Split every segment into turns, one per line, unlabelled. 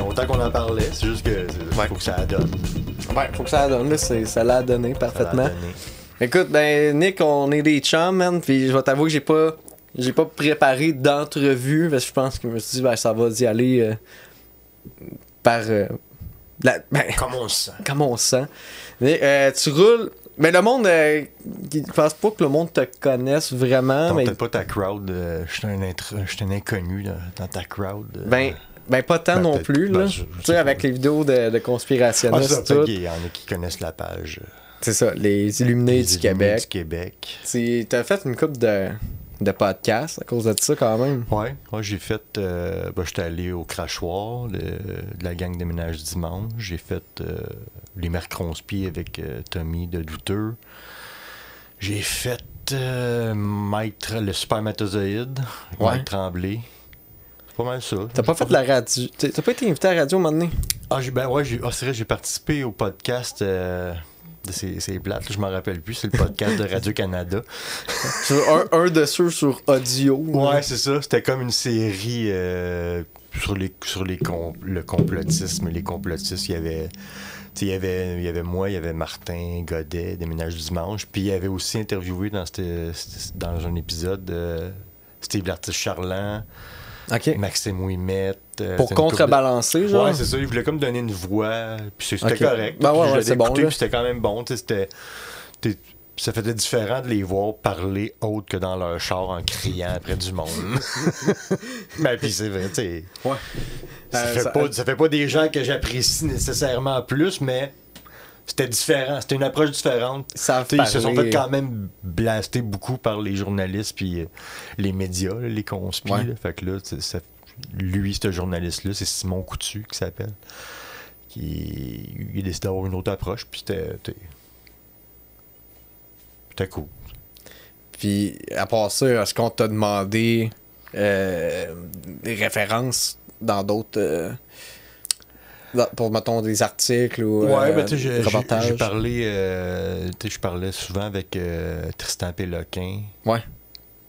longtemps qu'on en parlait. C'est juste que
Ouais.
faut que ça donne.
Ouais, faut que ça donne, là, ça l'a donné parfaitement.
donné.
Écoute, ben, Nick, on est des chums, man, puis je vais t'avouer que j'ai pas. J'ai pas préparé d'entrevue, parce que je pense que je me suis dit, ben, ça va d'y aller euh, par. euh, la- ben,
Comme on se sent.
comme on se sent. Mais, euh, tu roules. Mais le monde, euh, je pense pas que le monde te connaisse vraiment, mais.
peut-être pas ta crowd. euh, Je suis un, un inconnu là, dans ta crowd. euh.
Ben, ben, pas tant
Ben,
non plus,
ben,
là.
je
tu
sais
avec les vidéos de, de
Ah,
conspirationnistes,
ça,
tout.
qu'il y en a qui connaissent la page.
C'est ça, les Illuminés
Les
du
Illuminés
Québec.
Du Québec.
Tu as fait une coupe de, de podcasts à cause de ça, quand même.
Ouais, moi j'ai fait. Euh, ben, j'étais allé au crachoir de, de la gang de ménage dimanche. J'ai fait euh, les Mercronspi avec euh, Tommy de Douteux. J'ai fait euh, Tra- le spermatozoïde
Ouais.
Mike Tremblay. Pas mal ça.
T'as pas fait de la radio? T'as pas été invité à la radio un moment donné?
Ah, ben ouais, j'ai, ah, c'est vrai, j'ai participé au podcast. euh, de ces, ces plates, je m'en rappelle plus. C'est le podcast de Radio-Canada.
Un, un de ceux sur audio.
Ouais, c'est ça. C'était comme une série euh, sur les sur les com- le complotisme. Les complotistes, il y avait. Il y, avait, il y avait moi, il y avait Martin Godet, des Ménages du Dimanche. Puis il y avait aussi interviewé dans, dans un épisode euh, Steve l'artiste Charland,
Ok.
Maxime Ouimet. euh,
Pour
couple de-
contrebalancer, genre?
Ouais, c'est ça. Il voulait comme donner une voix. Puis c'est- c'était
Ok.
correct.
Ben ouais, ouais, c'est bon,
puis c'était quand même bon. C'était. Ça faisait différent de les voir parler autre que dans leur char en criant après du monde. ben, puis c'est vrai, tu sais.
Ouais.
Ça,
Euh,
fait
ça-
pas, ça fait pas des gens que j'apprécie nécessairement plus, mais c'était différent. C'était une approche différente.
Ça
ils se sont fait quand même blaster beaucoup par les journalistes puis euh, les médias, là, les conspires.
Ouais.
Fait que là, ça- lui, ce journaliste-là, c'est Simon Coutu qui s'appelle. Qui, il a décidé d'avoir une autre approche, puis c'était. C'était cool.
Puis, à part ça, est-ce qu'on t'a demandé euh, des références dans d'autres. euh, pour, mettons, des articles ou
Ouais,
euh,
ben,
des reportages?
j'ai parlé, euh, tu sais, je parlais souvent avec euh, Tristan Péloquin.
Ouais.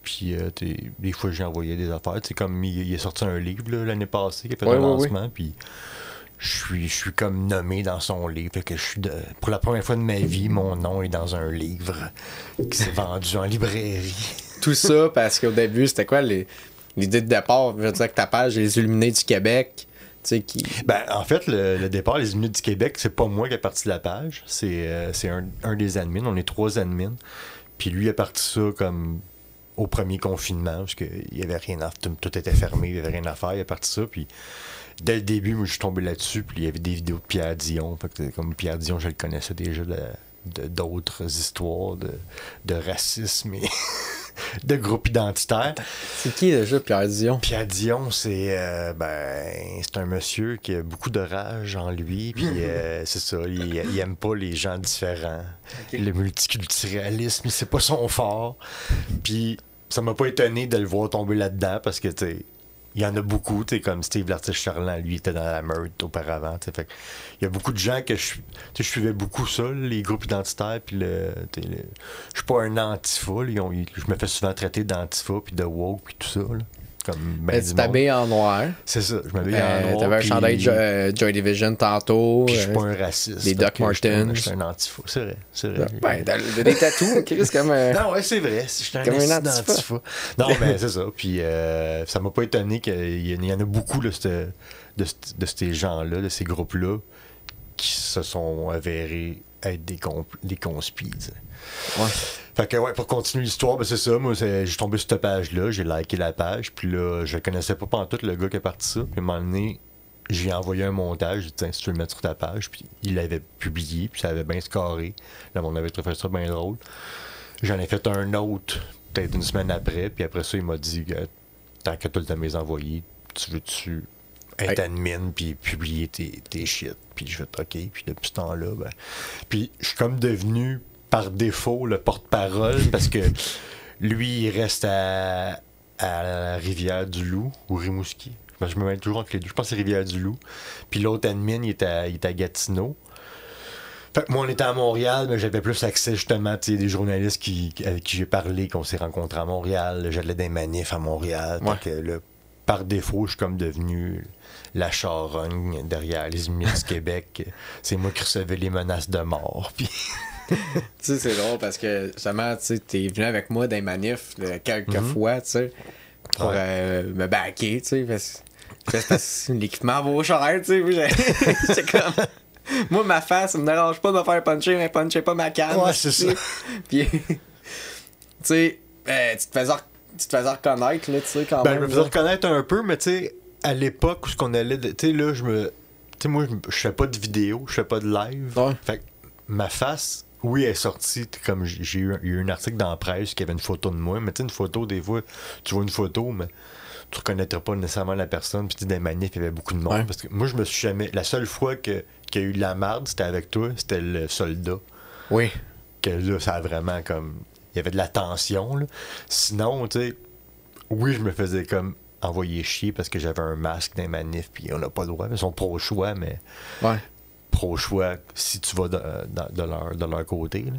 Puis, euh, des fois, j'ai envoyé des affaires. Sais, comme il, il est sorti un livre l'année passée, qui a fait
Ouais,
un
ouais,
lancement. Puis, je suis, je suis comme nommé dans son livre. Fait que je suis de- pour la première fois de ma vie, mon nom est dans un livre qui s'est vendu en librairie.
Tout ça parce qu'au début, c'était quoi les- l'idée de départ? Je veux dire que ta page, Les Illuminés du Québec, qui.
Ben, en fait, le, départ, les minutes du Québec, c'est pas moi qui ai parti de la page. C'est euh, c'est un, un des admins. On est trois admins. Puis lui a parti ça comme au premier confinement, parce qu'il y avait rien à tout, tout était fermé, il y avait rien à faire. Il a parti ça. Puis dès le début, moi, je suis tombé là-dessus. Puis il y avait des vidéos de Pierre Dion. Comme Pierre Dion, je le connaissais déjà de- d'autres histoires de, de racisme et de groupes identitaires.
C'est qui déjà, Pierre Dion?
Pierre Dion, c'est euh, ben, c'est un monsieur qui a beaucoup de rage en lui, puis euh, c'est ça, il, il aime pas les gens différents. Le multiculturalisme, c'est pas son fort. Puis ça m'a pas étonné de le voir tomber là-dedans parce que tu il y en a beaucoup, tu comme Steve l'artiste Charland, lui était dans la meute auparavant, fait il y a beaucoup de gens que je je suivais beaucoup ça, les groupes identitaires, puis le, je suis pas un antifa, je me fais souvent traiter d'antifa puis de woke puis tout ça, là, comme ben
tu t'habilles en noir.
C'est ça, je m'habille en
Euh,
noir.
T'avais un chandail Jo- euh, Joy Division tantôt.
puis je suis
euh,
pas un raciste. fait
Doc
un-
Martens.
Je suis un antifa, c'est vrai, c'est vrai.
Ben, t'as des tatous, Chris, comme. euh,
Non, ouais, c'est vrai. Je suis un
Comme un antifa.
Non, ben, c'est ça. Puis, euh, ça m'a pas étonné qu'il y, en- y en a beaucoup là, de ces gens-là, de ces groupes-là, qui se sont avérés être des, comp- des.
Ouais.
Fait que, ouais, pour continuer l'histoire, ben, c'est ça. Moi, j'ai tombé sur cette page-là, j'ai liké la page, puis là, je connaissais pas pantoute le gars qui a parti ça. Puis, à un moment donné, j'ai envoyé un montage, j'ai dit, tiens, si tu veux le mettre sur ta page, puis il l'avait publié, puis ça avait bien scoré. Là, on avait trouvé ça bien drôle. J'en ai fait un autre, peut-être une semaine après, puis après ça, il m'a dit, que, tant que tu le temps mes envoyés, tu veux-tu être
Hey.
admin puis publier tes, tes shit? Puis je vais OK. Puis depuis ce temps-là, ben. Puis je suis comme devenu par défaut le porte-parole parce que lui, il reste à, à la rivière du Loup ou Rimouski. Ben, je me mets toujours entre les deux. Je pense que c'est rivière du Loup. Puis l'autre admin, il est à, il est à Gatineau. Fait que moi, on était à Montréal, mais j'avais plus accès justement, sais, des journalistes qui, avec qui j'ai parlé, qu'on s'est rencontrés à Montréal. J'allais des manifs à Montréal.
Ouais.
Que là, par défaut, je suis comme devenu la charogne derrière les Illuminés du Québec. C'est moi qui recevais les menaces de mort. Puis
tu sais, c'est drôle parce que justement, tu t'es venu avec moi dans les manifs là, quelques
Mhm.
fois, tu sais, pour
Ouais.
euh, me baquer, tu sais. Parce, que l'équipement vaut cher, tu sais. C'est comme. Moi, ma face, ça me dérange pas de me faire puncher, mais puncher pas ma canne.
Ouais, c'est
sais. Puis, tu sais, euh, tu te faisais tu te faisais reconnaître, là, tu sais, quand
Ben, je
même.
me faisais reconnaître un peu, mais tu sais, à l'époque où ce qu'on allait. de- Tu sais, là, je me. Tu sais, moi, je- fais pas de vidéo, je fais pas de live.
Ouais.
Fait que ma face, oui, elle est sortie. Comme j'ai eu, eu un article dans la presse qui avait une photo de moi. Mais tu sais, une photo, des fois, tu vois une photo, mais tu reconnaîtrais pas nécessairement la personne. Puis tu sais, dans les manifs, il y avait beaucoup de monde.
Ouais.
Parce que moi, je me suis jamais. La seule fois que- qu'il y a eu de la marde, c'était avec toi, c'était le soldat.
Oui.
que là, ça a vraiment comme. Il y avait de la tension, là. Sinon, tu sais, oui, je me faisais comme envoyer chier parce que j'avais un masque dans les manifs, puis on n'a pas le droit. Ils sont pro-choix, mais
Ouais.
pro-choix si tu vas de, de- de leur, de leur côté. là.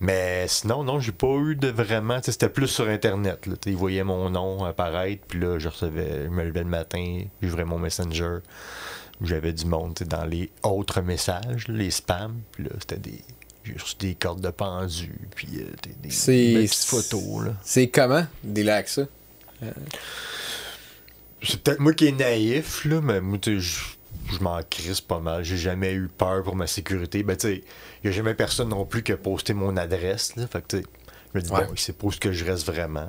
Mais sinon, non, j'ai pas eu de vraiment. C'était plus sur Internet. Là, ils voyaient mon nom apparaître, puis là, je recevais. Je me levais le matin, j'ouvrais mon Messenger. J'avais du monde dans les autres messages, les spams, puis là, c'était des. J'ai reçu des cordes de pendu, puis euh, des, des, des petites photos.
C'est comment, dealer avec ça?
C'est peut-être moi qui est naïf, là, mais moi, tu je, m'en crisse pas mal. J'ai jamais eu peur pour ma sécurité. Ben, tu sais, il a jamais personne non plus qui a posté mon adresse, là. Fait que, tu sais, je me dis,
Ouais.
bon, il sait pas où que je reste vraiment.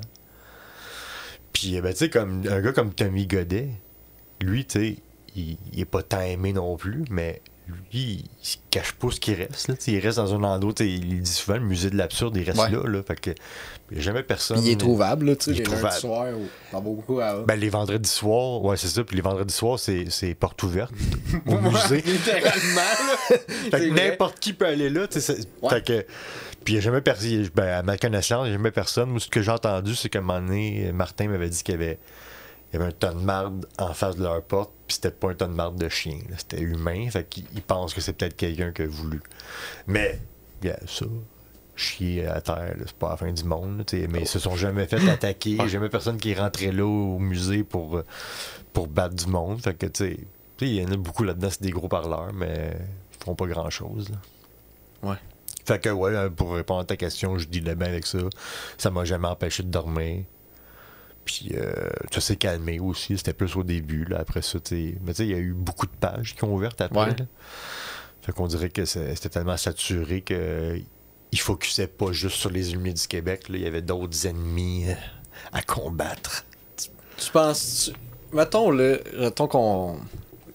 Puis, euh, ben, tu sais, comme un gars comme Tommy Godet, lui, tu sais, il, il est pas tant aimé non plus, mais lui, il se cache pas ce qu'il reste, là. Il reste dans un endroit, il dit souvent, le musée de l'absurde, il reste
Ouais.
là, là. Fait que, il y a jamais personne.
Puis il est trouvable, là, tu sais, les lundis
trouvable.
soirs ou dans beaucoup à
Ben, les vendredis soirs, ouais, c'est ça. Puis les vendredis soirs, c'est, c'est porte ouverte au musée.
Littéralement, là.
N'importe qui peut aller là. tu sais, c'est-
Ouais.
Fait que. Puis il n'y a jamais personne. Ben, à ma connaissance, il n'y a jamais personne. Moi, ce que j'ai entendu, c'est qu'à un moment donné, Martin m'avait dit qu'il y avait, il y avait un ton de marde en face de leur porte. Puis c'était pas un ton de marde de chien. là, C'était humain. Fait qu'il il pense que c'est peut-être quelqu'un qui a voulu. Mais, bien, ça. Chier à terre, c'est pas la fin du monde. là, mais ils se sont jamais fait attaquer. Il y a jamais personne qui est rentré là au musée pour, euh, pour battre du monde. Fait que, tu sais, il y en a beaucoup là-dedans, c'est des gros parleurs, mais ils font pas grand-chose.
Ouais.
Fait que, ouais, euh, pour répondre à ta question, je dis bien avec ça. Ça m'a jamais empêché de dormir. Puis, euh, ça s'est calmé aussi. C'était plus au début, là. Après ça, tu. Mais tu sais, il y a eu beaucoup de pages qui ont ouvert après.
Ouais.
là. Fait qu'on dirait que c'était tellement saturé que il focusait pas juste sur les Illuminés du Québec. Là. Il y avait d'autres ennemis euh, à combattre.
Tu penses. tu- Mettons, là, mettons qu'on.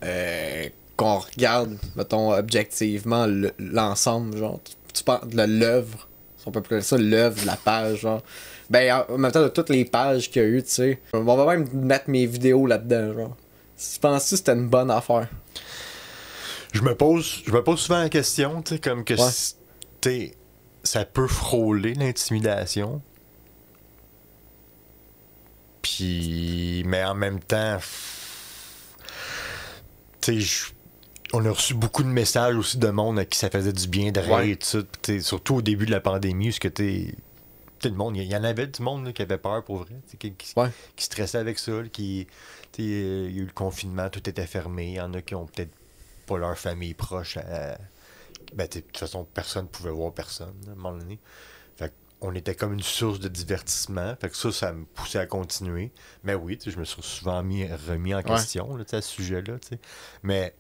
euh, qu'on regarde, mettons, objectivement le- l'ensemble, genre. Tu, tu penses de l'œuvre, si on peut appeler ça l'œuvre, la page, genre. Ben, en même temps, de toutes les pages qu'il y a eu, tu sais. On va même mettre mes vidéos là-dedans, genre. Tu penses que c'était une bonne affaire?
Je me pose, je me pose souvent la question, tu sais, comme que
Ouais.
si- ça peut frôler l'intimidation. Puis, mais en même temps, tu sais, je- on a reçu beaucoup de messages aussi de monde à qui ça faisait du bien de rire
Ouais.
et tout ça. Surtout au début de la pandémie, parce que tu le monde, il y, en avait du monde là, qui avait peur pour vrai, qui, qui-
Ouais.
qui stressait avec ça, là, qui, euh, il y a eu le confinement, tout était fermé. Il y en a qui ont peut-être pas leur famille proche. à- Ben, de toute façon, personne pouvait voir personne là, à un moment donné. Fait on était comme une source de divertissement. Fait que ça, ça me poussait à continuer. Mais oui, je me suis souvent mis, remis en question là, à ce sujet-là. Mais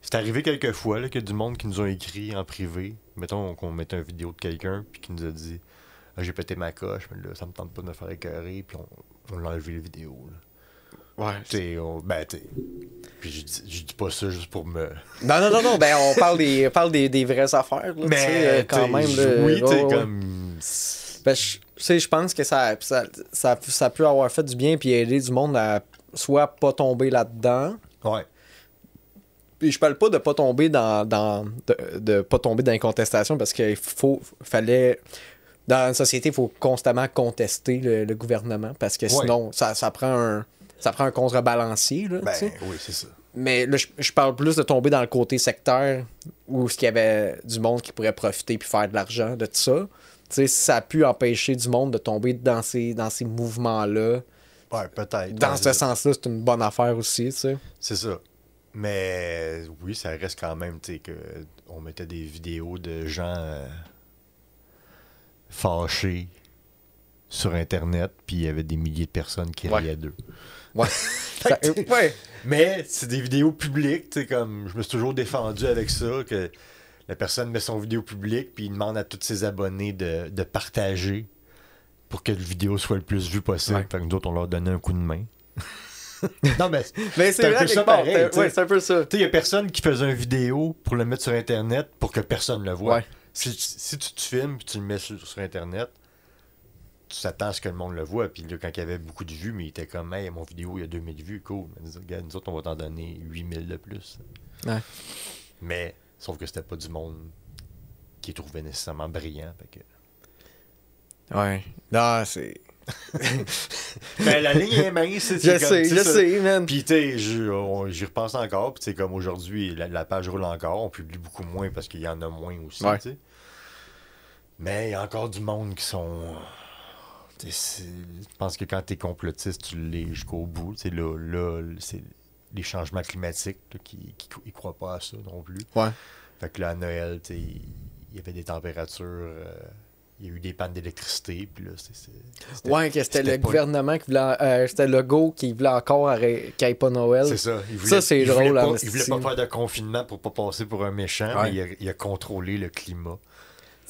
c'est arrivé quelques fois là, qu'il y a du monde qui nous ont écrit en privé. Mettons qu'on mettait une vidéo de quelqu'un puis qui nous a dit Ah, J'ai pété ma coche, mais là, ça me tente pas de me faire écœurer. Puis on, on l'a enlevé la vidéo. Là.
Ouais.
T'sais, on- ben, t'sais. Puis je dis, je dis pas ça juste pour me.
Non, non, non, non, ben on parle des, on parle des, des vraies affaires, là, tu sais, euh, quand même. là,
oui, t'sais,
ouais.
comme.
Ben, je, tu sais, je pense que ça, ça, ça, ça peut avoir fait du bien puis aider du monde à soit pas tomber là-dedans.
Ouais.
Puis je parle pas de pas tomber dans, dans de, de pas tomber dans les contestations parce qu'il faut fallait dans une société, il faut constamment contester le, le gouvernement parce que
Ouais.
sinon ça, ça prend un ça prend un contrebalancier là,
Ben,
tu sais.
oui, c'est ça.
Mais là, je, je parle plus de tomber dans le côté sectaire où il y avait du monde qui pourrait profiter puis faire de l'argent de tout ça. Tu sais, ça a pu empêcher du monde de tomber dans ces, dans ces mouvements-là.
Ouais, peut-être.
dans
Ouais,
ce
ça.
sens-là, c'est une bonne affaire aussi, tu sais.
C'est ça. Mais oui, ça reste quand même, tu sais, que on mettait des vidéos de gens euh, fâchés sur Internet, puis il y avait des milliers de personnes qui
Ouais.
riaient d'eux.
Ouais. Ça-.
Mais c'est des vidéos publiques, tu sais, comme je me suis toujours défendu avec ça, que la personne met son vidéo publique, puis il demande à tous ses abonnés de, de partager pour que la vidéo soit le plus vue possible.
Ouais.
Fait que nous autres, on leur donnait un coup de main. non, mais
Mais
C'est un peu ça pareil,
euh, ouais, c'est un peu ça.
Tu sais, il n'y a personne qui faisait une vidéo pour le mettre sur Internet pour que personne le voit.
Ouais.
Si, si tu te filmes et tu le mets sur, sur Internet, tu t'attends à ce que le monde le voit. Puis là, quand il y avait beaucoup de vues, mais il était comme, hey, mon vidéo, il y a 2000 vues, cool. Mais nous, regarde, nous autres, on va t'en donner 8000 de plus.
Ouais.
Mais, sauf que c'était pas du monde qui trouvait nécessairement brillant. Fait que...
Ouais. Non, c'est.
Ben, la ligne est mince. c'est-
Je
comme-
sais, je
ça.
sais, man.
Puis, tu j'y repense encore. Puis, tu sais, comme aujourd'hui, la, la page roule encore. On publie beaucoup moins parce qu'il y en a moins aussi,
Ouais.
Mais il y a encore du monde qui sont. Tu c'est- Je pense que quand t'es complotiste, tu l'es jusqu'au bout. Tu sais, là, là c'est les changements climatiques là, qui, qui ils croient pas à ça non plus.
Ouais.
Fait que là, à Noël, tu il y avait des températures. euh, il y a eu des pannes d'électricité. Puis là, c'est- c'est-
Ouais, que c'était le
pas-
gouvernement qui voulait. euh, c'était le go qui voulait encore qu'il n'y ait pas Noël.
C'est ça. Il
Ça, c'est
voulait
drôle,
pas-
en
Il voulait pas faire de confinement pour pas passer pour un méchant,
Ouais.
mais il a, il a contrôlé le climat.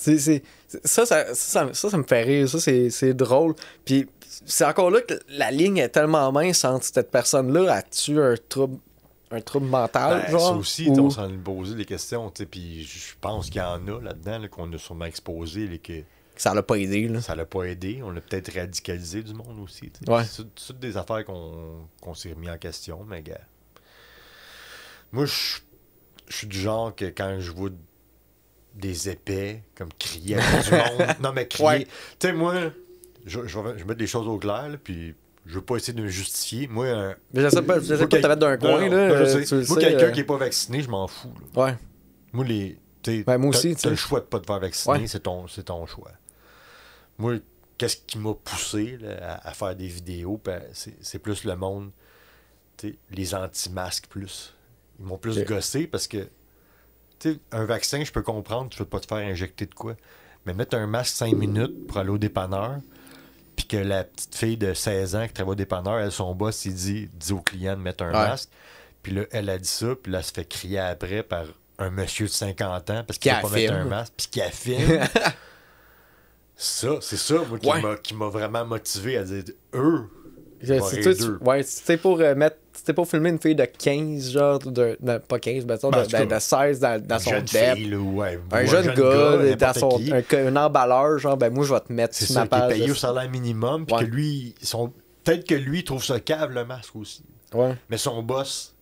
C'est, c'est- ça, ça, ça, ça, ça me fait rire. Ça, c'est, c'est drôle. Puis c'est encore là que la ligne est tellement mince entre cette personne-là. As-tu un trouble, un trouble mental,
Ben,
genre?
ça aussi,
ou-
on s'en est posé des questions, tu puis je pense qu'il y en a là-dedans là, qu'on a sûrement exposé et que
Ça l'a pas aidé, là.
ça l'a pas aidé. On a peut-être radicalisé du monde aussi. tu.
Ouais.
C'est tout- toutes des affaires qu'on qu'on s'est remis en question, mais gars. Moi, je je suis du genre que quand je vois des épais comme crier à du monde. Non, mais crier.
Ouais.
Tu sais, moi, je, je, vais, je vais mettre des choses au clair, là, puis je veux pas essayer de me justifier. Moi, un,
Mais je sais pas, je sais
Moi,
pas te mettre d'un coin,
non,
là.
non, je
euh,
sais.
tu le
Moi,
sais,
quelqu'un
euh,
qui est pas vacciné, je m'en fous. là.
Ouais.
Moi, les. t'sais,
Ben, moi
t'as-
aussi,
T'as
tu
le choix de pas te faire vacciner,
Ouais.
c'est ton, c'est ton choix. Moi, qu'est-ce qui m'a poussé là, à, à faire des vidéos, ben, c'est, c'est plus le monde, les anti-masques plus. Ils m'ont plus gossé parce que, sais, un vaccin, je peux comprendre, tu veux pas te faire injecter de quoi. Mais mettre un masque 5 minutes pour aller au dépanneur, puis que la petite fille de 16 ans qui travaille au dépanneur, elle, son boss, il dit, dit au client de mettre un
Ouais.
masque. Puis là, elle a dit ça, puis là, elle se fait crier après par un monsieur de 50 ans parce
Qui
qu'il ne pas mettre un masque, puis qui affirme. ça, c'est ça, moi, qui
Ouais.
m'a- qui m'a vraiment motivé à dire, eux,
C'est- c'était pour euh, mettre. C'était pour filmer une fille de 15, genre, de, de- pas 15, mais
Ben, en
de,
tout cas,
de, de 16 dans, dans son dep.
ouais, ou
Un jeune gars, dans
n'importe
son, un, un emballeur, genre, ben moi je vais te mettre
C'est
sur
ça,
ma page.
payé
de-
au salaire minimum, puis que lui, peut-être que lui, il trouve ça cave, le masque aussi.
Ouais.
Mais son boss,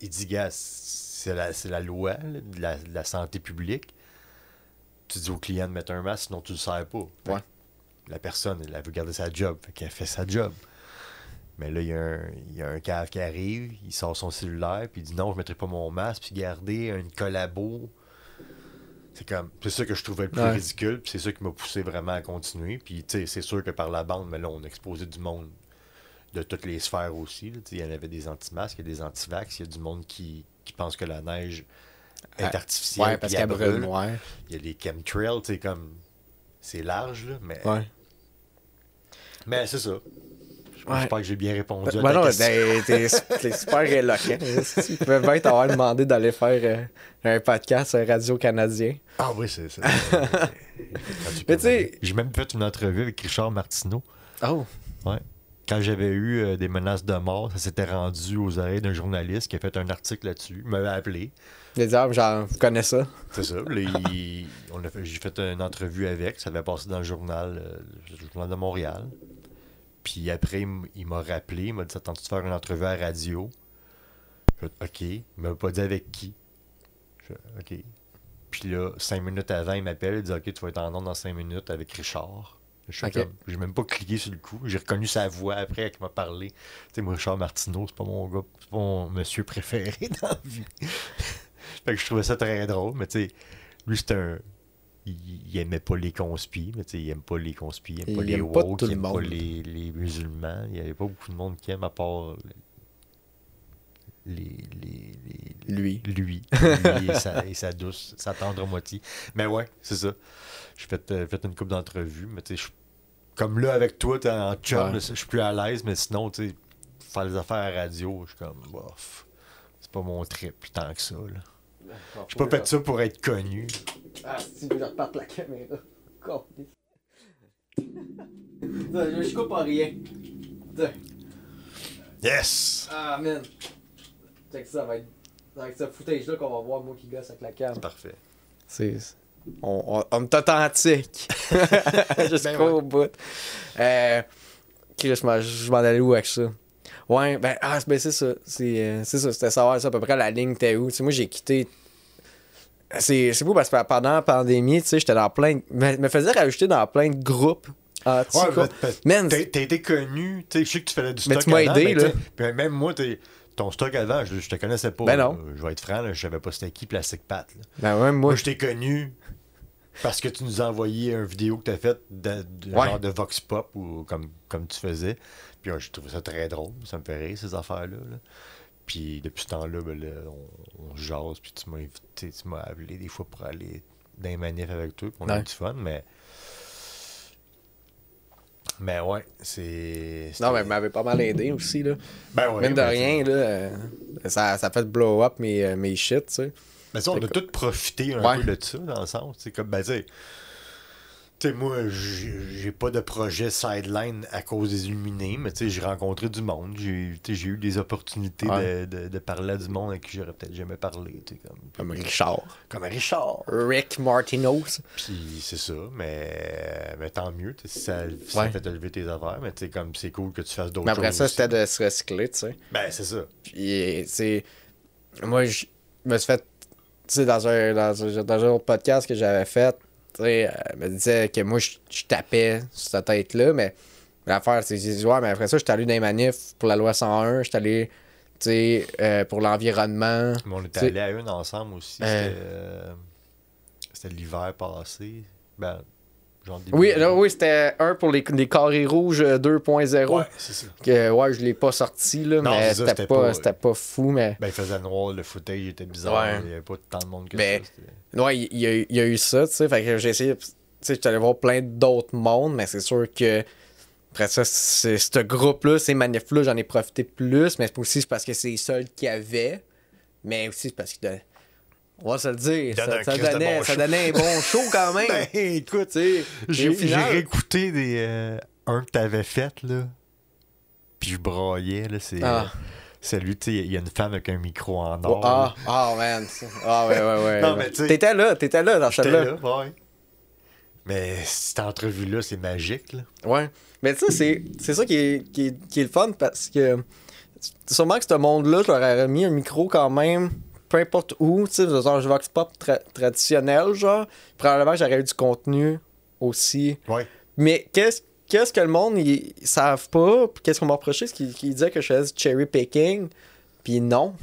il dit, gars, c'est la, c'est la loi là, de, la, de la santé publique. Tu dis au client de mettre un masque, sinon tu le sers pas.
Ouais.
La personne, elle veut garder sa job, fait qu'elle fait sa job. Mais là, il y, a un, il y a un cave qui arrive, il sort son cellulaire, puis il dit non, je mettrai pas mon masque, puis garder une collabo. C'est comme, c'est ça que je trouvais le plus
Ouais.
ridicule, puis c'est ça qui m'a poussé vraiment à continuer. Puis, tu sais, c'est sûr que par la bande, mais là, on a exposé du monde de toutes les sphères aussi. Il y en avait des anti-masques, il y a des anti-vax, il y a du monde qui, qui pense que la neige est
Ah,
artificielle.
Ouais, parce qu'elle
elle
brûle.
Il y a les chemtrails, sais, comme. C'est large, là, mais.
Ouais.
Mais c'est ça.
Ouais.
J'espère que j'ai bien répondu à
Ben
ta
non,
question.
ben, t'es super éloquent. Tu peux bien t'avoir demandé d'aller faire euh, un podcast sur Radio-Canadien.
Ah oui, c'est ça.
Mais tu sais-
J'ai même fait une entrevue avec Richard Martineau.
Oh.
Ouais. Quand j'avais eu euh, des menaces de mort, ça s'était rendu aux oreilles d'un journaliste qui a fait un article là-dessus. Il m'avait appelé.
Les diables, genre, vous connaissez ça?
C'est ça. Il- a j'ai fait une entrevue avec. Ça avait passé dans le journal, euh, le journal de Montréal. Puis après, il m'a rappelé. Il m'a dit Attends-tu de faire une entrevue à la radio? Fait, OK. Il m'a pas dit avec qui. Fait, OK. Puis là, cinq minutes avant, il m'appelle. Il dit OK, tu vas être en onde dans cinq minutes avec Richard. Je suis
Ok.
comme- J'ai même pas cliqué sur le coup. J'ai reconnu sa voix après qui m'a parlé. Tu sais, moi, Richard Martineau, c'est pas mon gars, c'est pas mon monsieur préféré dans la vie. fait que je trouvais ça très drôle. Mais tu sais, lui, c'est un. Il, aimait pas les conspis, mais il aime pas les conspis, il aime pas
Il
les woke, il
le
aime pas les, les musulmans. Il y avait pas beaucoup de monde qui aime à part les, les, les-
Lui.
lui, lui et, sa, et sa douce, sa tendre moitié. Mais ouais, c'est ça. J'ai fait, euh, fait une couple d'entrevues, mais tu sais, comme là avec toi, t'es en chum,
Ouais.
je suis plus à l'aise, mais sinon, tu sais, faire les affaires à radio, je suis comme, bof, c'est pas mon trip tant que ça. là. J'ai pas fait ça pour être connu.
Ah, si je reparte la caméra. Je coupe pas rien.
Yes!
Ah, man. Check ça, va être. Avec ce footage-là qu'on va voir, moi qui gosse avec la cam.
Parfait.
C'est. On, on, on est authentique. Jusqu'au
Ben
bout. Euh. Je je m'en allais où avec ça? Ouais, ben, ah, ben c'est ça. C'est euh, c'est ça, c'était savoir ça à peu près la ligne t'es où. Tu sais, moi, j'ai quitté. C'est beau parce que pendant la pandémie, tu sais, j'étais dans plein de. Me, me faisais rajouter dans plein de groupes. anti
Ouais,
quoi.
mais t'as- t'as t'as été connu, tu sais, je sais que tu faisais du
Mais
stock
tu m'as aidé,
mais
là.
tu puis même moi, t'es- ton stock avant, je, je te connaissais pas.
Ben
là.
non.
Je vais être franc, là, je savais pas c'était qui Plastic Pat. là.
ben ouais, moi,
Moi, je t'ai connu parce que tu nous as envoyé une vidéo que tu as faite de, de-
Ouais.
genre de Vox Pop ou comme, comme tu faisais. Puis je trouvais ça très drôle. Ça me fait rire, ces affaires-là. là. Puis depuis ce temps-là, ben, là, on, on se jase. Puis tu m'as invité, tu m'as appelé des fois pour aller dans les manifs avec toi. puis on a eu du fun, mais. Mais ouais, c'est.
Non, mais elle m'avait pas mal aidé aussi, là.
Ben ouais,
Même de
ben,
rien, là. euh, Ça, ça fait blow up mes, euh, mes shit, tu sais.
Mais ça, on a tous profité un
Ouais.
peu de ça, dans le sens. C'est comme, ben, tu sais, tu sais, moi, j'ai j'ai pas de projet sideline à cause des illuminés, mais tu sais, j'ai rencontré du monde. J'ai eu des opportunités
Ouais.
de, de- de parler à du monde avec qui j'aurais peut-être jamais parlé, comme,
Comme Richard.
comme Richard.
Rick Martinos.
Puis c'est ça, mais, mais tant mieux, si ça, si ça fait élever tes affaires, mais tu sais, comme c'est cool que tu fasses d'autres
Mais
choses.
après ça, c'était de se recycler, tu sais.
Ben, c'est ça.
Puis, tu sais, moi, je me suis fait, tu sais, dans un, dans, un, dans un autre podcast que j'avais fait, tu sais, elle me disait que moi, je, je tapais sur cette tête-là, mais l'affaire, c'est que ouais, mais après ça, j'étais allé dans les manifs pour la loi 101, j'étais allé, euh, pour l'environnement.
Mais on était allés à une ensemble aussi.
Euh.
C'était euh, c'était l'hiver passé. Ben,
Oui, là, oui, c'était un pour les, les carrés rouges euh, 2.0.
Ouais, c'est ça.
Que, ouais, je l'ai pas sorti, là,
Non,
mais c'était pas,
pas-
c'était pas fou, mais.
Ben, il faisait noir, le footage était bizarre.
Ouais.
Il n'y avait pas tant de monde que
Ben,
ça.
Ouais, il y, a, il y a eu ça, tu sais. Fait que j'ai essayé. Tu sais, j'étais allé voir plein d'autres mondes, mais c'est sûr que. Après ça, c'est ce groupe-là, ces manifs-là, j'en ai profité plus, mais c'est aussi parce que c'est les seuls qu'il y avait. Mais aussi c'est parce que. On va se le dire, ça, donnait,
bon
ça donnait un bon show quand même.
Ben, écoute,
tu sais.
j'ai réécouté des, euh, un que t'avais fait, là. Puis je braillais, là. C'est
Ah.
euh, celui, tu sais, il y a une femme avec un micro en
Oh,
or.
ah, ah, man. Ah, ouais, ouais, ouais.
Non, mais
T'étais là, t'étais là dans celle-là.
là, ouais. Mais cette entrevue-là, c'est magique, là.
Ouais. Mais tu sais, c'est- c'est ça qui est, qui, est, qui est le fun parce que sûrement que ce monde-là, je leur aurais mis un micro quand même, peu importe où, tu sais, genre je vox pop tra- traditionnel, genre. Probablement que j'aurais eu du contenu aussi.
Ouais.
Mais qu'est-ce qu'est-ce que le monde, ils, ils savent pas, puis qu'est-ce qu'on m'a reproché, c'est qu'ils disaient que je faisais du cherry picking, puis non.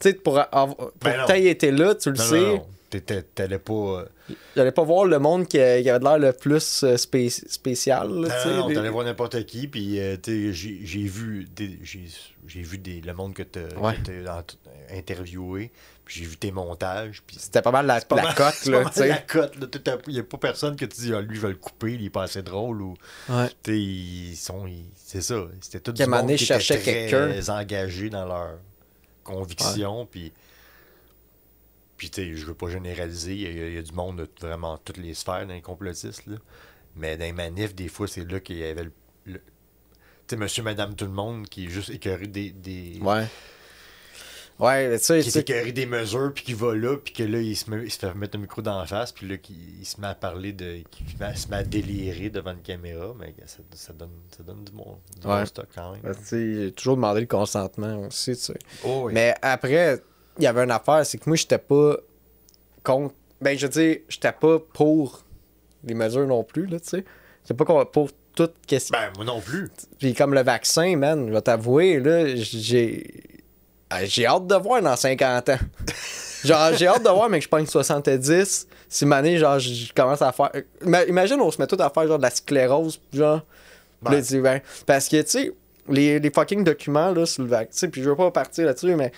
Tu sais, pour, avoir- pour
Ben non.
que t'aies été là, tu le sais.
non, T'allais pas. euh,
J'allais pas voir le monde qui, qui avait l'air le plus euh, spé- spécial. là,
Non, non,
des-
t'allais voir n'importe qui, puis euh, j'ai j'ai vu des, j'ai j'ai vu des, le monde que t'as
Ouais.
interviewé, puis j'ai vu tes montages, puis
C'était pas mal la,
pas
la
mal-
cote, là,
pas
tu
mal
sais.
la cote, là. T'as- Il y a pas personne que tu dis, ah, lui, je vais le couper, il est pas assez drôle, ou.
Ouais.
T'sais, ils sont. ils- C'est ça. C'était tout du monde qui était
quelqu'un.
très engagé dans leur conviction, puis. Puis, tu sais, je veux pas généraliser, il y, a- il y a du monde de vraiment toutes les sphères dans les complotistes, là. Mais dans les manifs, des fois, c'est là qu'il y avait le. le- tu sais, monsieur, madame, tout le monde qui est juste écœuré des. des
Ouais. Ouais, mais tu sais,
qui
tu
est des mesures, puis qui va là, puis que là, il se, met, il se fait mettre un micro dans la face, puis là, qu'il- il se met à parler de. Il se met, à- délirer devant une caméra, mais ça, ça donne, ça donne du bon, du bon stock quand même.
tu sais, j'ai toujours demandé le consentement aussi, tu sais.
Oh, oui.
Mais après, il y avait une affaire, c'est que moi, j'étais pas contre. Ben, je veux dire, j'étais pas pour les mesures non plus, là, tu sais. J'étais pas pour toute question.
Ben, moi non plus.
Puis comme le vaccin, man, je vais t'avouer, là, j'ai. ah, J'ai hâte de voir dans 50 ans. Genre, j'ai hâte de voir, mais que je prenne 70. si mané, genre, je commence à faire. Ima- Imagine, on se met tout à faire genre de la sclérose, genre. Là,
Ben.
parce que, tu sais, les, les fucking documents, là, sur le vaccin, puis je veux pas partir là-dessus, mais,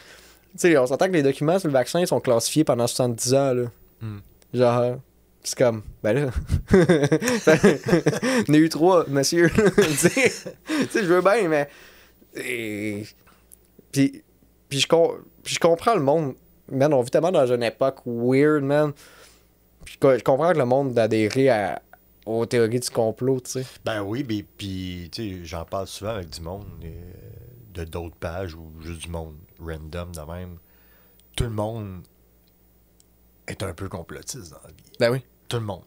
sais, on s'entend que les documents sur le vaccin, ils sont classifiés pendant 70 ans, là.
Hmm.
Genre, c'est comme, ben là. On a eu trois, monsieur. tu sais, je veux bien, mais. et- Puis, puis, je, com- puis je comprends le monde. Man, on vit tellement dans une époque weird, man. Puis je je comprends que le monde d'adhérer à- aux théories du complot, tu sais.
Ben oui, mais puis tu sais, j'en parle souvent avec du monde euh, de d'autres pages ou juste du monde random de même. Tout le monde est un peu complotiste dans la vie.
Ben oui.
Tout le monde.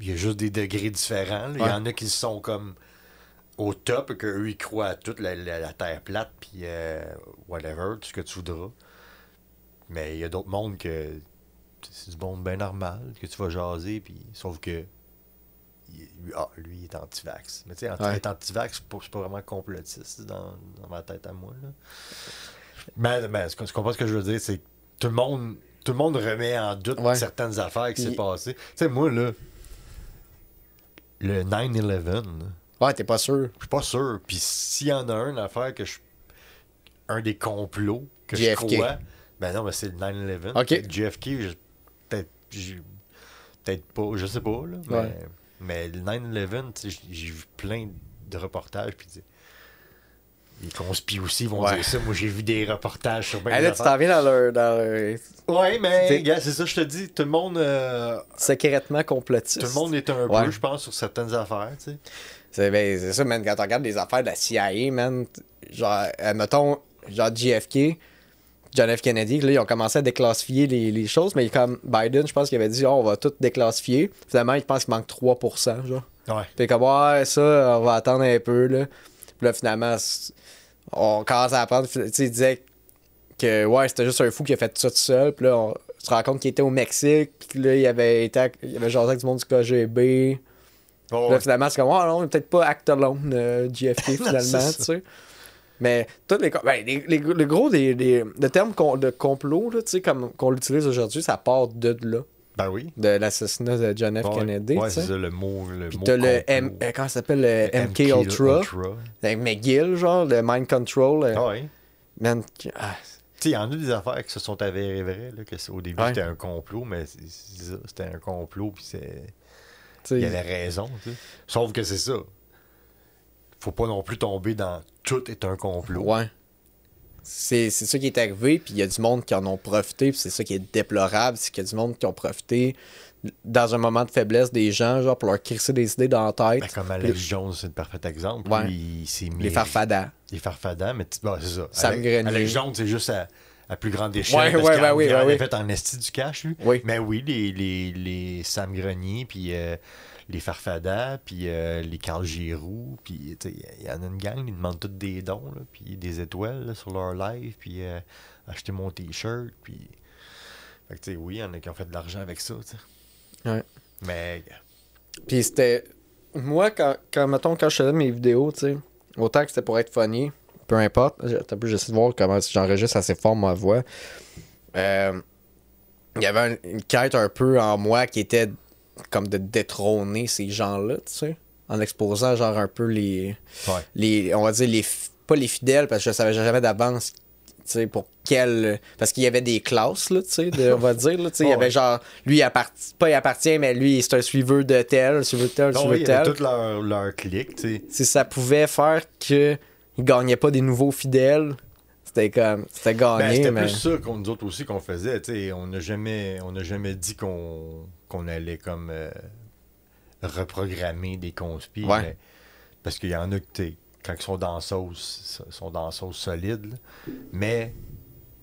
Il y a juste des degrés différents. Il y en a qui sont comme au top et qu'eux, ils croient à toute la, la- la terre plate, puis euh, whatever, tout ce que tu voudras. Mais il y a d'autres mondes que c'est du monde bien normal, que tu vas jaser, puis sauf que il- ah, lui, il est anti-vax. Mais tu sais, anti-
Ouais.
être anti-vax, c'est pas, pas vraiment complotiste dans, dans ma tête à moi. Là. Mais, mais ce que- tu comprends ce que je veux dire, c'est que tout le monde, tout le monde remet en doute
Ouais.
certaines affaires qui s'est passées. Tu sais, moi, là, le 9-11, là,
Ouais, t'es pas sûr.
je suis pas sûr. Puis s'il y en a un affaire que je. Un des complots que
JFK.
je crois. Ben non, mais c'est le 9-11.
Ok.
JFK, je- peut-être. Peut-être pas, je sais pas, là. Mais,
Ouais.
mais le 9-11, tu sais, j'ai- vu plein de reportages. Puis les conspires aussi vont
Ouais.
dire ça. Moi, j'ai vu des reportages sur des
là, tu t'en viens dans leur, dans leur
Ouais, mais gars, c'est ça, je te dis. Tout le monde. euh,
secrètement complotiste.
tout le monde est un
Ouais.
peu, je pense, sur certaines affaires, tu sais.
C'est ben, c'est ça, man. Quand on regarde les affaires de la CIA, man, genre, euh, mettons, genre JFK, John F. Kennedy, là, ils ont commencé à déclassifier les, les choses, mais comme Biden, je pense qu'il avait dit, oh, on va tout déclassifier. Finalement, il pense qu'il manque 3%, genre.
Ouais.
Fait comme, ouais, ça, on va attendre un peu, là. Puis là, finalement, c'est- on commence à apprendre. Tu sais, il disait que, ouais, c'était juste un fou qui a fait tout ça tout seul. Puis là, on se rend compte qu'il était au Mexique. Puis là, il avait été, à- il avait jasé avec du monde du KGB.
Oh,
Là, finalement, c'est comme, oh non, peut-être pas Act Alone, euh, JFK, finalement, tu sais. Mais tous les, ben, les, les- le gros des, des- le terme con- de complot, là, tu sais, comme qu'on l'utilise aujourd'hui, ça part de là,
Ben oui.
de l'assassinat de John F. Kennedy,
ouais, c'est ça, le mot. Le
Puis t'as le M, euh, comment ça s'appelle, le
Le
MK, Ultra, avec McGill, genre, le Mind Control, euh,
Ah ouais.
man, ah,
Tu il y en a des affaires qui se sont avérées vraies, là, que au début
Ouais.
c'était un complot, mais c'était un complot, puis c'est... il avait raison. Sauf que c'est ça. Faut pas non plus tomber dans tout est un complot.
Ouais. C'est c'est ça qui est arrivé, puis il y a du monde qui en ont profité, puis c'est ça qui est déplorable, c'est qu'il y a du monde qui ont profité dans un moment de faiblesse des gens, genre pour leur crisser des idées dans la tête.
Ben, comme Alex Jones, c'est le parfait exemple.
Ouais.
Il s'est mis...
les farfadans.
Les farfadans, mais c'est ça.
Sam
Alex,
Grenier.
Alex Jones, c'est juste à, à plus grande échelle.
Ouais,
parce
ouais, ben oui, ben
avait
oui.
fait en esti du cash, lui.
Oui.
Mais oui, les, les, les Sam Grenier, puis euh, les Farfadas, puis euh, les Carl Giroux, puis il y en a une gang, ils demandent tous des dons, puis des étoiles là, sur leur live, puis euh, acheter mon t-shirt, puis... Fait que tu sais, oui, il y en a qui ont fait de l'argent avec ça, tu sais.
Ouais.
Mais...
Puis c'était. Moi, quand, quand, mettons, quand je faisais mes vidéos, tu sais, autant que c'était pour être funny, peu importe. J'essaie de voir comment j'enregistre assez fort ma voix. Euh, Il y avait un- une quête un peu en moi qui était comme de détrôner ces gens-là, tu sais. En exposant, genre, un peu les.
Ouais.
les on va dire, les pas les fidèles, parce que je savais jamais d'avance, tu sais, pour quel. Parce qu'il y avait des classes, là, tu sais, de- on va dire, là, tu sais. Il y avait genre, lui, il appartient, pas il appartient, mais lui, c'est un suiveur de tel, un suiveur de tel, un
Non,
suiveur de tel.
toute leur, leur clique, tu sais.
Si ça pouvait faire que il gagnait pas des nouveaux fidèles, c'était comme. C'était
Ben,
gagné,
c'était
mais.
plus ça qu'on nous autres aussi qu'on faisait. tu sais, On n'a jamais, on n'a jamais dit qu'on qu'on allait comme euh, reprogrammer des conspires.
Ouais.
mais- parce qu'il y en a qui, quand ils sont dans sauce, sont dans sauce solide. là. Mais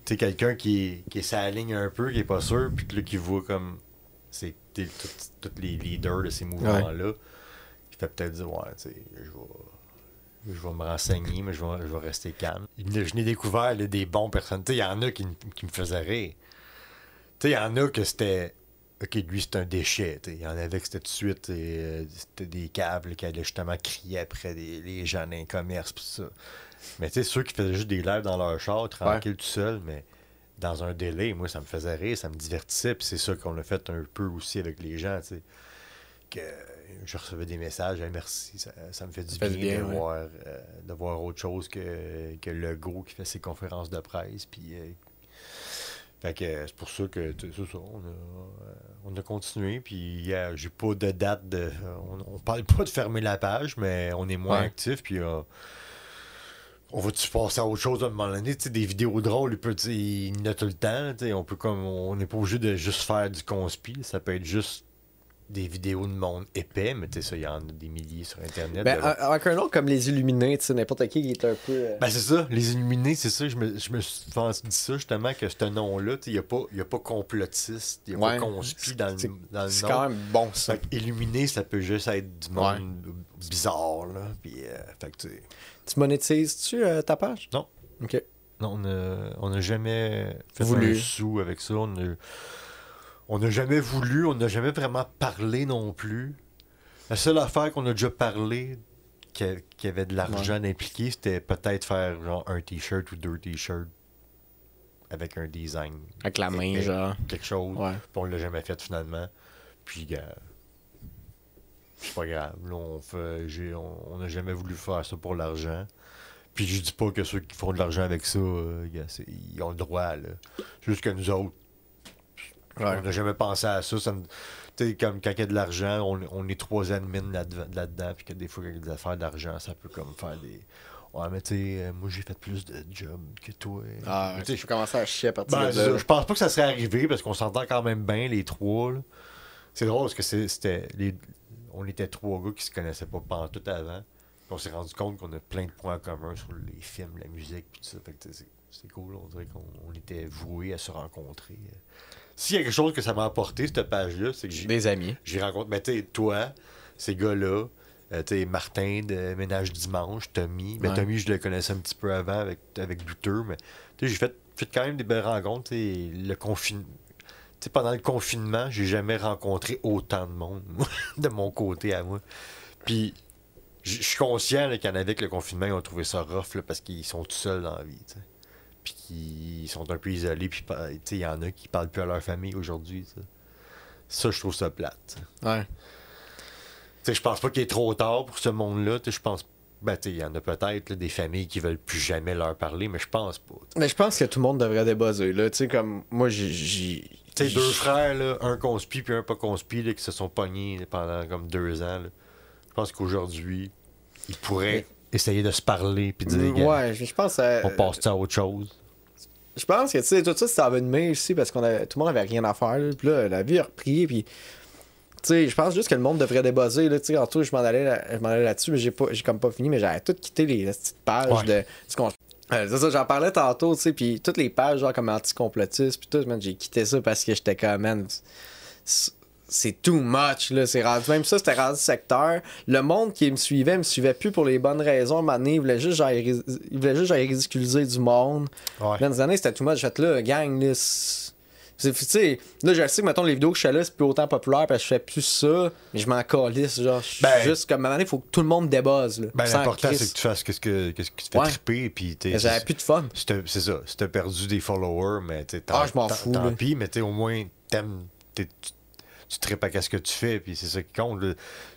tu sais, quelqu'un qui qui est sa ligne un peu, qui est pas sûr, puis que là, qui voit comme c'est tous les leaders de ces mouvements-là, il fait peut-être dire Ouais, tu sais, je vais. Je vais me renseigner, mais je vais, je vais rester calme. Je n'ai découvert là, des bons personnes. Il y en a qui, qui me faisaient rire. Il y en a que c'était. Ok, lui, c'est un déchet. Il y en avait que c'était tout de suite. euh, C'était des câbles qui allaient justement crier après des- les gens d'un commerce. Pis ça. Mais tu sais, ceux qui faisaient juste des lives dans leur char, tranquille, tout seul, mais dans un délai, moi, ça me faisait rire, ça me divertissait. Puis c'est ça qu'on a fait un peu aussi avec les gens, tu sais. Que je recevais des messages, Hey, merci, ça, ça me fait du bien, de,
ouais.
voir, euh, de voir autre chose que, que le go qui fait ses conférences de presse. Puis, euh, fait que c'est pour ça que ça, on a, euh, on a continué. Puis j'ai pas de date de. On, on parle pas de fermer la page, mais on est moins
Ouais.
actif. Puis euh, on va-tu passer à autre chose à un moment donné? Tu sais, des vidéos drôles, il, il y en a tout le temps. On peut comme. On n'est pas obligé de juste faire du conspi. Ça peut être juste des vidéos de monde épais, mais tu sais, ça, il y en a des milliers sur Internet.
Ben,
de-
avec un nom comme les Illuminés, tu sais, n'importe qui qui est un peu. euh,
ben, c'est ça, les illuminés, c'est ça. Je me, je me suis dit ça justement, que ce nom-là, tu sais, il n'y a, pas- y a pas complotiste, il n'y a
Ouais.
pas conspi dans le, dans le
c'est quand même bon ça.
Fait illuminé, ça peut juste être du monde bizarre, là. Puis, euh, fait que, tu
monétises-tu euh, ta page?
Non.
Ok.
non, on n'a on a jamais fait
Voulu.
un sou avec ça. On a- on n'a jamais voulu, on n'a jamais vraiment parlé non plus. La seule affaire qu'on a déjà parlé qui, avait de l'argent impliqué, c'était peut-être faire genre un t-shirt ou deux t-shirts avec un design.
Avec la main, genre.
Quelque chose.
Ouais.
Puis on l'a jamais fait finalement. Puis, c'est pas grave. Là, on fait, n'a jamais voulu faire ça pour l'argent. Puis je dis pas que ceux qui font de l'argent avec ça, euh, ils ont le droit. Là. Juste que nous autres,
Ouais.
on n'a jamais pensé à ça. ça me- tu sais, comme quand il y a de l'argent, on, on est trois admins là- là-dedans. Puis que des fois, quand il y a des affaires d'argent, ça peut comme faire des. Ouais, mais tu sais, euh, moi j'ai fait plus de jobs que toi.
Ah,
Mais
tu
sais,
je commencer à chier à partir
ben,
de là.
Je pense pas que ça serait arrivé parce qu'on s'entend quand même bien, les trois. C'est drôle parce que c'est- c'était. les- On était trois gars qui se connaissaient pas pantoute avant. Puis on s'est rendu compte qu'on a plein de points en commun sur les films, la musique, puis tout ça. Fait que tu sais, c'est c'est cool. On dirait qu'on on était voués à se rencontrer. S'il y a quelque chose que ça m'a apporté, cette page-là, c'est que j'ai
Des amis.
j'ai rencontré. Ben, tu sais, toi, ces gars-là, euh, tu sais, Martin de Ménage Dimanche, Tommy. Ben,
Ouais.
Tommy, je le connaissais un petit peu avant avec, avec Douteux, mais tu sais, j'ai fait, fait quand même des belles rencontres. sais, Le confinement. Tu sais, pendant le confinement, j'ai jamais rencontré autant de monde, moi, de mon côté à moi. Puis, je suis conscient qu'il y en avait que le confinement, ils ont trouvé ça rough là, parce qu'ils sont tout seuls dans la vie. Puis qu'ils sont un peu isolés. Puis, tu il y en a qui parlent plus à leur famille aujourd'hui. tu. Ça, je trouve ça plate. tu.
Ouais.
Tu je pense pas qu'il est trop tard pour ce monde-là. Tu Je pense. Ben, tu il y en a peut-être des familles qui veulent plus jamais leur parler, mais je pense pas. tu
Mais je pense que tout le monde devrait débuzzer, là. Tu sais, comme moi, j'ai- j'ai.
sais, deux frères, là, un conspi puis un pas conspi, là, qui se sont pognés pendant comme deux ans. Je pense qu'aujourd'hui, ils pourraient essayer de se parler puis dire,
Ouais, je je pense. euh,
on passe à autre chose?
Je pense que, tu sais, tout ça, ça avait une main aussi parce qu'on avait, tout le monde avait rien à faire. là. Puis là, la vie a repris. Puis, tu sais, je pense juste que le monde devrait débuzzer. Là, en tout, je m'en allais, là- je m'en allais là-dessus, mais j'ai pas, j'ai comme pas fini. Mais j'avais tout quitté les, les petites pages
Ouais.
de. ce qu'on- Euh, c'est ça, j'en parlais tantôt, tu sais, puis toutes les pages, genre comme anticomplotistes, puis tout, man, j'ai quitté ça parce que j'étais comme, man, c'est- c'est too much, là, c'est rendu, même ça, c'était rendu secteur. Le monde qui me suivait, me suivait plus pour les bonnes raisons, donné, il voulait juste, genre, ridiculiser du monde.
Ouais.
Dans des années, c'était too much, fait là, gang, là, tu sais, là, je sais que, mettons, les vidéos que je fais là, c'est plus autant populaire parce que je fais plus ça, mais je m'en calisse, genre, je suis
Ben-
juste comme, à un moment donné, il faut que tout le monde débuzz, là.
Ben, l'important, c'est que tu fasses qu'est-ce que, qu'est-ce te fait
Ouais.
triper. Puis,
J'avais plus de fun.
C'est ça. Si t'as perdu des followers, mais t'es
Ah, je m'en fous,
Tant pis, mais t'es au moins, t'aimes. t'es- Tu, tripes à ce que tu fais, puis c'est ça qui compte. là.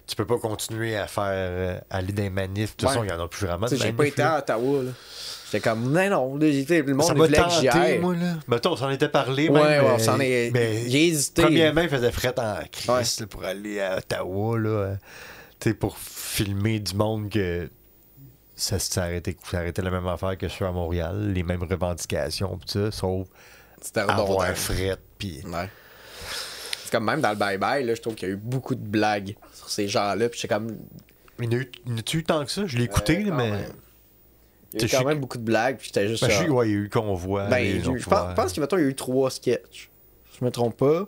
Tu peux pas continuer à faire. euh, aller dans les manifs. De toute façon, il y en a plus vraiment
j'ai pas été à Ottawa, là. J'étais comme, non, non, j'étais, le monde voulait que j'y
tenté,
aille.
moi, là. Mettons, on s'en était parlé,
Ouais,
même,
ouais, on
mais-
s'en est-
mais
j'ai hésité.
Premièrement, il faisait fret en crise
Ouais.
pour aller à Ottawa, là. euh, Tu sais, pour filmer du monde que ça, ça, arrêtait, ça arrêtait la même affaire que sur à Montréal, les mêmes revendications, pis ça, sauf avoir
redondant.
fret, puis...
Ouais. Comme même dans le bye-bye, là, je trouve qu'il y a eu beaucoup de blagues sur ces gens-là, puis comme...
Il y en a eu- tant que ça? Je l'ai écouté, mais...
même. Il y a eu quand même beaucoup de blagues, puis j'étais juste...
Ben,
genre-
ouais, il y a eu Convoi.
Ben, je, pense, pense qu'il y a eu trois sketchs. Je me trompe pas.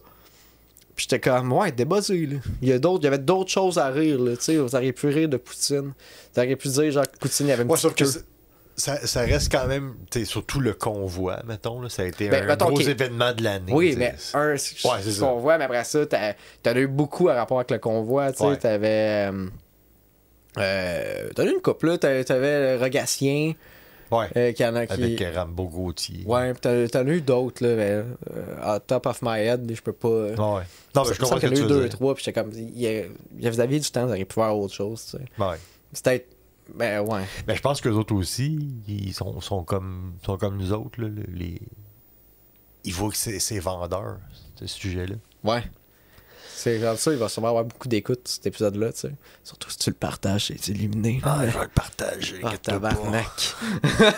Puis j'étais comme, ouais, débuzzé, là. Il y, a d'autres, il y avait d'autres choses à rire, là. Tu sais, vous auriez pu rire de Poutine. Vous auriez pu dire, genre, que Poutine, il y avait une
Ouais,
petite queue.
Ça, ça reste quand même, surtout le convoi, mettons, là, ça a été
Ben,
un
mettons
gros
qu'il-
événement de l'année.
Oui, mais un,
Ouais,
ce voit, mais après ça, t'as- as eu beaucoup à rapport avec le convoi. Tu sais,
Ouais.
t'avais. Euh, euh, t'en as eu une couple, là. T'avais, Rogatien.
Ouais.
Euh, qu'il y en a qui.
Avec Rambo Gauthier.
Ouais, pis t'en as eu d'autres, là. Mais, top of my head, je peux pas.
Ouais. Non, mais je comprends que
a
tu
eu deux,
dire.
trois, puis j'étais comme. Il y a- vous aviez du temps, vous auriez pu faire autre chose, tu sais.
Ouais.
Peut-être. Ben ouais.
Mais je pense que les autres aussi, ils sont, sont, comme, sont comme nous autres. Là, le- les... Ils voient que c'est c'est vendeur, ce sujet-là.
Ouais. C'est comme ça, il va sûrement avoir beaucoup d'écoute cet épisode-là, tu sais. Surtout si tu le partages, c'est illuminé. là.
je vais le partager.
Ah, tabarnak.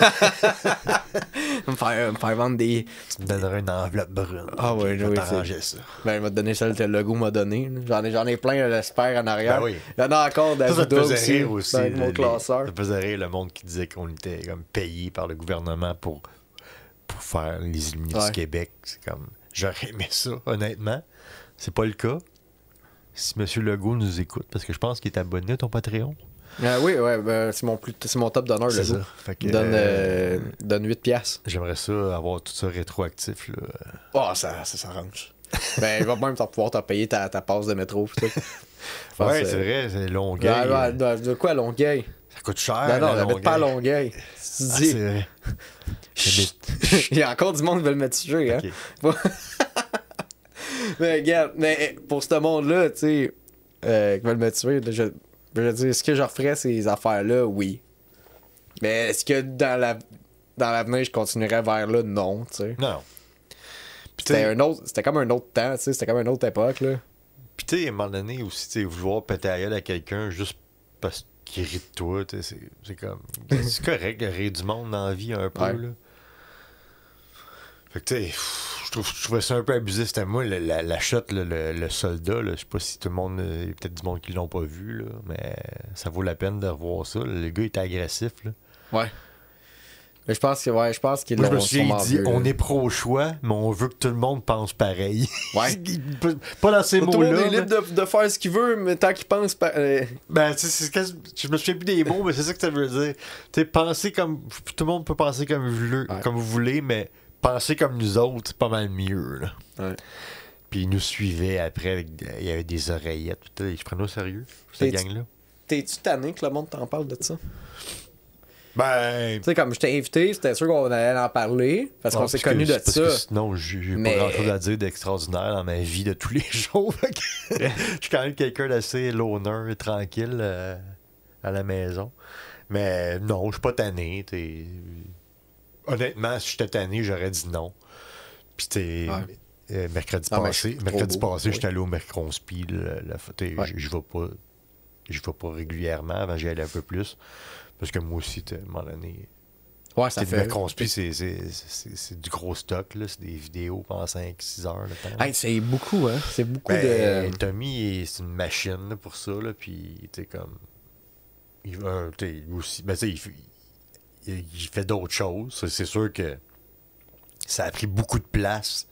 me, faire, me faire vendre des.
Tu me donneras une enveloppe brune.
Ah ouais,
puis je vais
oui,
t'arranger ça.
Ben, il m'a donné celle que le logo m'a donné. J'en ai, j'en ai plein, j'espère, en arrière.
Ben oui.
Il y en a encore
Ça, ça faisait
aussi.
rire aussi. Là,
mon
les-
classeur.
Ça faisait rire le monde qui disait qu'on était comme payé par le gouvernement pour, pour faire les Illuminés
Ouais.
du Québec. C'est comme. J'aurais aimé ça, honnêtement. C'est pas le cas. Si M. Legault nous écoute, parce que je pense qu'il est abonné à ton Patreon.
Ah oui, ouais, ben, c'est mon, plus, mon top d'honneur, le
C'est ça. Fait que,
Donne,
euh,
euh, donne 8 piastres.
J'aimerais ça avoir tout ça rétroactif. Là.
Oh, ça, ça s'arrange. ben, il va même pouvoir t'en payer ta, ta passe de métro. tout.
Ouais,
euh,
c'est vrai, c'est Longueuil.
De, quoi, Longueuil?
Ça coûte cher.
non, non, pas à
Longueuil.
Tu
Ah,
dis.
c'est vrai.
Il y a encore du monde qui veut me tuer, hein.
Ok.
Mais regarde, mais pour ce monde-là, tu sais, euh, qui veulent me tuer, je, je veux dire, est-ce que je referais ces affaires-là? Oui. Mais est-ce que dans la dans l'avenir, je continuerais vers là? Non, tu sais.
Non.
C'était un autre, c'était comme un autre temps, tu sais, c'était comme une autre époque, là.
puis tu sais, à un moment donné aussi, tu sais, vouloir péter gueule à quelqu'un juste parce qu'il rit de toi, tu sais, c'est- comme. C'est correct de rire du monde dans la vie un peu,
Ouais.
là. Fait que tu sais, je trouve- je trouvais ça un peu abusé. C'était moi, la, la shot, le, le soldat, là, je sais pas si tout le monde. euh, Il y a peut-être du monde qui l'ont pas vu, là, mais ça vaut la peine de revoir ça. Le gars était agressif, là.
Ouais. Mais je pense que, ouais, je pense qu'ils
Moi, je me
l'ont
souviens,
sûrement
il dit on est pro-choix, mais on veut que tout le monde pense pareil.
Ouais.
Pas dans ces
Tout le monde
mots-là.
est libre de, de faire ce qu'il veut, mais tant qu'il pense. pas- euh,
Ben, tu sais, je me souviens plus des mots, mais c'est ça que ça veut dire. Tu sais, penser comme. Tout le monde peut penser comme vous, voulez-
Ouais.
comme vous voulez, mais penser comme nous autres, c'est pas mal mieux, là.
Ouais.
Puis ils nous suivaient après, avec, il y avait des oreillettes. ça. Se prenaient au sérieux, cette gang-là?
T'es-tu tanné que le monde t'en parle de ça?
Ben.
Tu sais, comme je t'ai invité, c'était sûr qu'on allait en parler, parce qu'on s'est connus de
parce que
ça.
sinon, j'ai
Mais-
pas grand-chose à dire d'extraordinaire dans ma vie de tous les jours. Je suis quand même quelqu'un d'assez loner et tranquille euh, à la maison. Mais non, je suis pas tanné. Honnêtement, si j'étais tanné, j'aurais dit non. Puis t'es.
Ouais.
euh, mercredi
Ah,
passé, mercredi
beau,
passé,
oui.
j'étais allé au t'sais,
Ouais.
Je vais pas. Je vais pas régulièrement, avant j'y allais un peu plus. Parce que moi aussi, à un moment donné,
Ouais, ça
c'est
fait.
le Mercronspi, c'est- du gros stock, là. C'est des vidéos pendant 5-6 heures.
Hey, c'est beaucoup, hein? C'est beaucoup
Ben,
de.
Tommy, c'est une machine là, pour ça, là, puis tu comme. Il, lui aussi, ben, il, fait- il- fait d'autres choses. C'est- sûr que ça a pris beaucoup de place,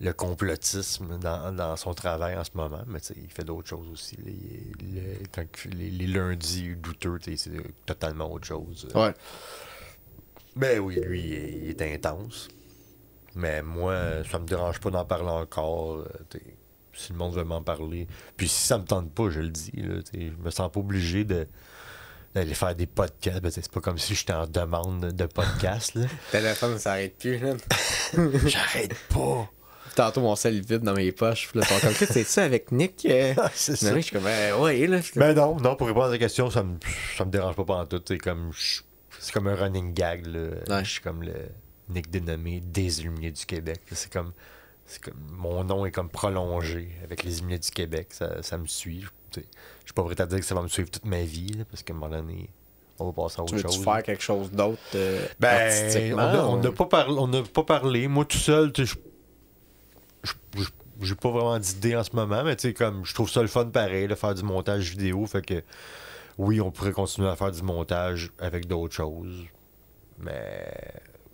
le complotisme, dans, dans son travail en ce moment, mais il fait d'autres choses aussi. les, les lundis douteux, c'est totalement autre chose.
Ouais.
Ben oui, lui, il est intense. Mais moi, ça me dérange pas d'en parler encore. euh, t'sais, si le monde veut m'en parler. Puis si ça me tente pas, je le dis. Là, je me sens pas obligé de d'aller faire des podcasts. Ben, c'est pas comme si j'étais en demande de podcast. là.
Le téléphone, ça arrête plus.
J'arrête pas.
Tantôt, mon sel vide dans mes poches. Là, ton comme, c'est ça avec Nick? euh?
c'est
Mais
ça.
je suis comme, ben, ouais, là.
Ben non, non, pour répondre à la question, ça me, ça me dérange pas pendant tout. C'est comme, c'est comme un running gag. Là.
Ouais.
Je suis comme le Nick dénommé des Illuminés du Québec. C'est comme, c'est comme, mon nom est comme prolongé avec les Illuminés du Québec. Ça, ça me suit. Tu Je suis pas prêt à dire que ça va me suivre toute ma vie, là, parce qu'à un moment donné, on va passer à
Tu
autre
veux-tu
chose.
faire quelque chose d'autre euh,
Ben, on
artistiquement?
n'a on
ou-
n'a pas, parlé- pas. Moi, tout seul, tu j'ai pas vraiment d'idée en ce moment, mais tu sais, comme, je trouve ça le fun pareil, de faire du montage vidéo. Fait que, oui, on pourrait continuer à faire du montage avec d'autres choses. Mais,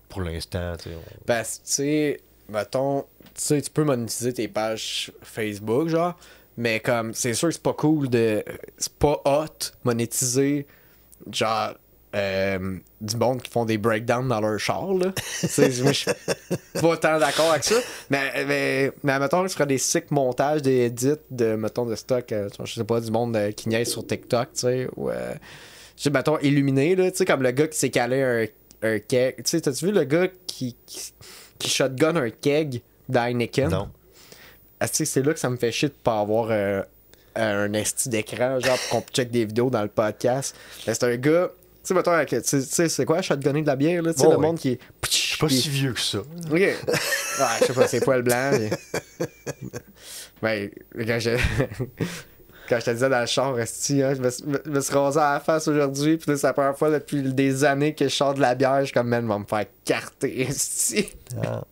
pour l'instant, tu sais, on-
Parce que, tu sais, mettons, tu sais, tu peux monétiser tes pages Facebook, genre, mais comme, c'est sûr que c'est pas cool de. C'est pas hot monétiser, genre, euh, du monde qui font des breakdowns dans leur char, là. Je suis pas tant d'accord avec ça. Mais, mais, mais mettons, tu ferais des sick montages, des edits de, mettons, de stock, euh, je sais pas, du monde euh, qui niaise sur TikTok, tu sais, ou. mettons, illuminé, là, tu sais, comme le gars qui s'est calé un, un keg. Tu sais, t'as-tu vu le gars qui, qui, qui shotgun un keg d'Heineken?
Non.
Ah, c'est là que ça me fait chier de pas avoir euh, un esti d'écran, genre, pour qu'on check des vidéos dans le podcast. Mais c'est un gars, tu sais, mettons, avec- tu sais- c'est quoi, shotgunner de la bière, là, tu sais,
Ouais,
le
ouais.
monde qui est.
Je suis pas si vieux que ça.
Ok. Ouais, je sais pas, c'est poil blanc. mais- Ben, quand je... quand je te disais dans le char, esti, hein, je me, suis- me- me suis rasé à la face aujourd'hui, puis là, c'est la première fois depuis des années que je sors de la bière, je suis comme, man, va me faire carter.
Ah.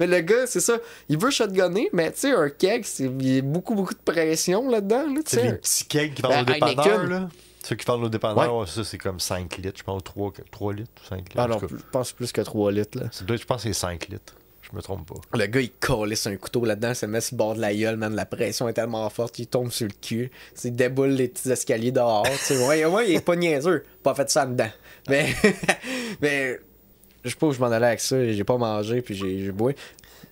Mais le gars, c'est ça, il veut shotgunner, mais tu sais, un keg, c'est il y a beaucoup, beaucoup de pression là-dedans, là,
C'est les petits kegs qui
Ben,
vendent au dépanneur, là. Ceux qui vendent au dépanneur, ouais, ça, c'est comme 5 litres, je pense, 3, 3 litres ou 5 litres.
Ah non, je pense plus que 3 litres, là.
Je pense que c'est 5 litres. Je me trompe pas.
Le gars, il calisse un couteau là-dedans, il se met sur le bord de la gueule, man. La pression est tellement forte qu'il tombe sur le cul. Il déboule les petits escaliers dehors. ouais, ouais, il est pas niaiseux. Pas fait ça dedans. Mais, mais, je sais pas où je m'en allais avec ça. J'ai pas mangé, puis j'ai boit.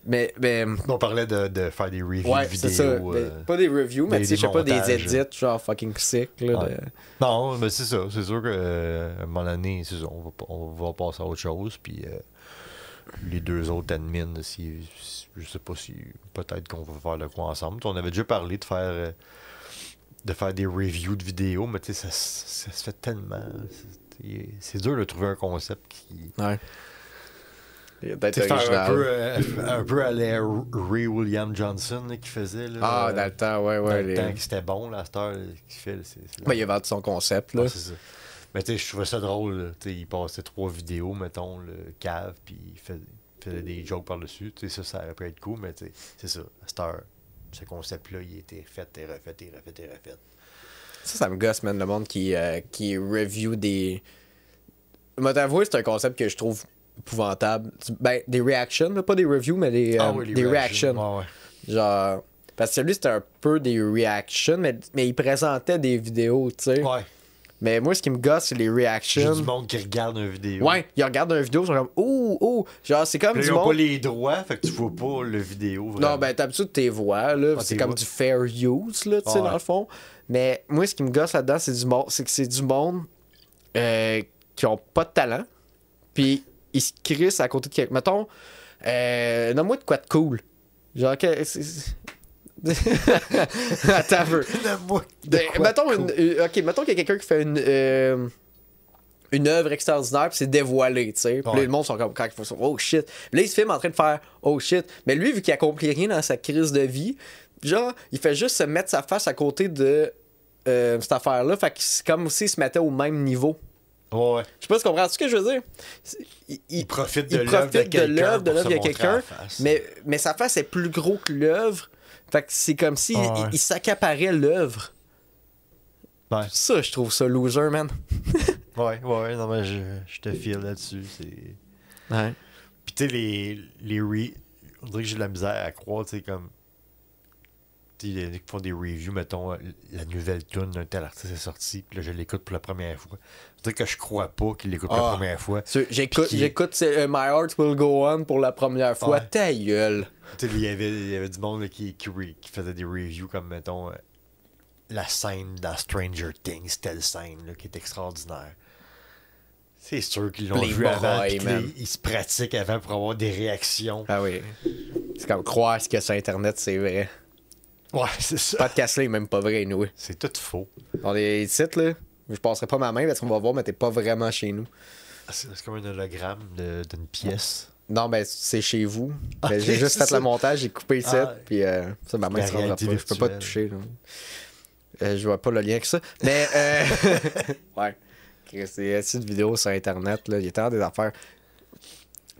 Mais, mais,
On parlait de, de faire des reviews
ouais,
vidéo.
c'est ça.
euh,
Mais pas des reviews, mais tu sais, je sais
des
pas, des edits, genre fucking sick, là.
Ouais.
de-
Non, mais c'est ça. C'est sûr qu'à un moment donné, c'est ça, on, va, pas- on va passer à autre chose. Puis euh, les deux autres admins, si, je sais pas si peut-être qu'on va faire le quoi ensemble. On avait déjà parlé de faire euh, de faire des reviews de vidéos, mais tu sais, ça, ça se fait tellement. c'est- C'est dur de trouver un concept qui.
Ouais. Il y a peut-être
Tu sais, faire un peu, euh, un peu à la Ray William Johnson là, qui faisait. Là,
Ah, dans le temps, ouais,
dans
ouais.
le
les-
temps que c'était bon, là, à cette heure, là, qu'il fait. c'est- c'est-
Ben, il a vendu son concept, là.
Ouais, c'est ça. Mais tu sais, je trouvais ça drôle. là. Tu sais, il passait trois vidéos, mettons, le cave, puis il faisait des jokes par-dessus. Tu sais, ça, ça aurait pu être cool, mais tu sais, c'est ça. À cette heure, ce concept-là, il était fait et refait et refait et refait.
Ça, ça me gosse, man, le monde qui, euh, qui review des. Moi, t'avouer, c'est un concept que je trouve épouvantable. Ben, des reactions, là, pas des reviews, mais des,
Ah
euh,
oui,
des
reactions.
reactions.
Ouais, ouais.
Genre. Parce que lui, c'était un peu des reactions, mais, mais il présentait des vidéos, tu sais.
Ouais.
Mais moi, ce qui me gosse, c'est les reactions.
du monde qui regarde une vidéo.
Ouais, ils regardent une vidéo, ils sont comme, ouh, ouh. Genre, c'est comme
Puis là,
du
ils ont
monde.
pas les droits, fait que tu vois pas le vidéo. Vraiment.
Non, ben, d'habitude, tes voix, là.
Ah,
c'est comme du fair use, là, tu sais,
Ah,
dans le fond. Mais moi, ce qui me gosse là-dedans, c'est du monde. C'est que c'est du monde euh, qui ont pas de talent. Puis ils se crissent à côté de quelqu'un. Mettons, euh, nomme-moi de quoi de cool. Genre, que. Attends
de
Ben, mettons, une, euh, ok, mettons qu'il y a quelqu'un qui fait une, euh, une œuvre extraordinaire puis c'est dévoilé, tu sais. Puis
Ouais.
le monde sont comme quand ils font oh shit. Puis là, il se filme en train de faire oh shit. Mais lui, vu qu'il accomplit rien dans sa crise de vie, genre, il fait juste se mettre sa face à côté de euh, cette affaire-là. Fait que c'est comme s'il se mettait au même niveau.
Ouais.
Je sais pas si tu comprends ce que je veux dire. Il,
profite de l'œuvre de
l'œuvre de quelqu'un, mais, mais sa face est plus gros que l'œuvre. Fait que c'est comme si il- s'accaparait l'œuvre.
Ouais.
Ça, je trouve ça loser, man.
Ouais, ouais, non, mais je, je te file là-dessus. C'est.
Ouais.
Puis tu sais, les, les re... On dirait que j'ai de la misère à croire, tu sais, comme... Tu sais, il y en a qui font des reviews, mettons, euh, la nouvelle tune d'un tel artiste est sortie, puis là, je l'écoute pour la première fois. Dirait que je crois pas qu'il l'écoute pour
Ah.
la première fois.
J'écoute, euh, My Heart Will Go On pour la première fois.
Ouais.
Ta gueule.
Il y avait, il y avait du monde là, qui, qui, faisait des reviews comme, mettons, euh, la scène dans Stranger Things, telle scène, là, qui est extraordinaire. C'est sûr qu'ils l'ont
Les
vu avant, que là,
man.
ils se pratiquent avant pour avoir des réactions.
Ah oui. C'est comme croire ce qu'il y a sur Internet, c'est vrai.
Ouais, c'est ça.
Podcast là est même pas vrai, nous.
C'est tout faux.
On est sites là. Je passerai pas ma main parce qu'on va voir, mais t'es pas vraiment chez nous.
C'est c'est comme un hologramme de- d'une pièce.
Non, ben c'est chez vous.
Ah,
Ben, j'ai juste
c'est
fait
ça.
le montage, j'ai coupé le
Ah.
puis euh, ça, ma main
La
se rendra pas.
réalité
Je peux pas te toucher. là. Euh, je vois pas le lien avec ça. Mais, euh... ouais. Chris, C'est de vidéos sur Internet, là. Il y a tellement des affaires.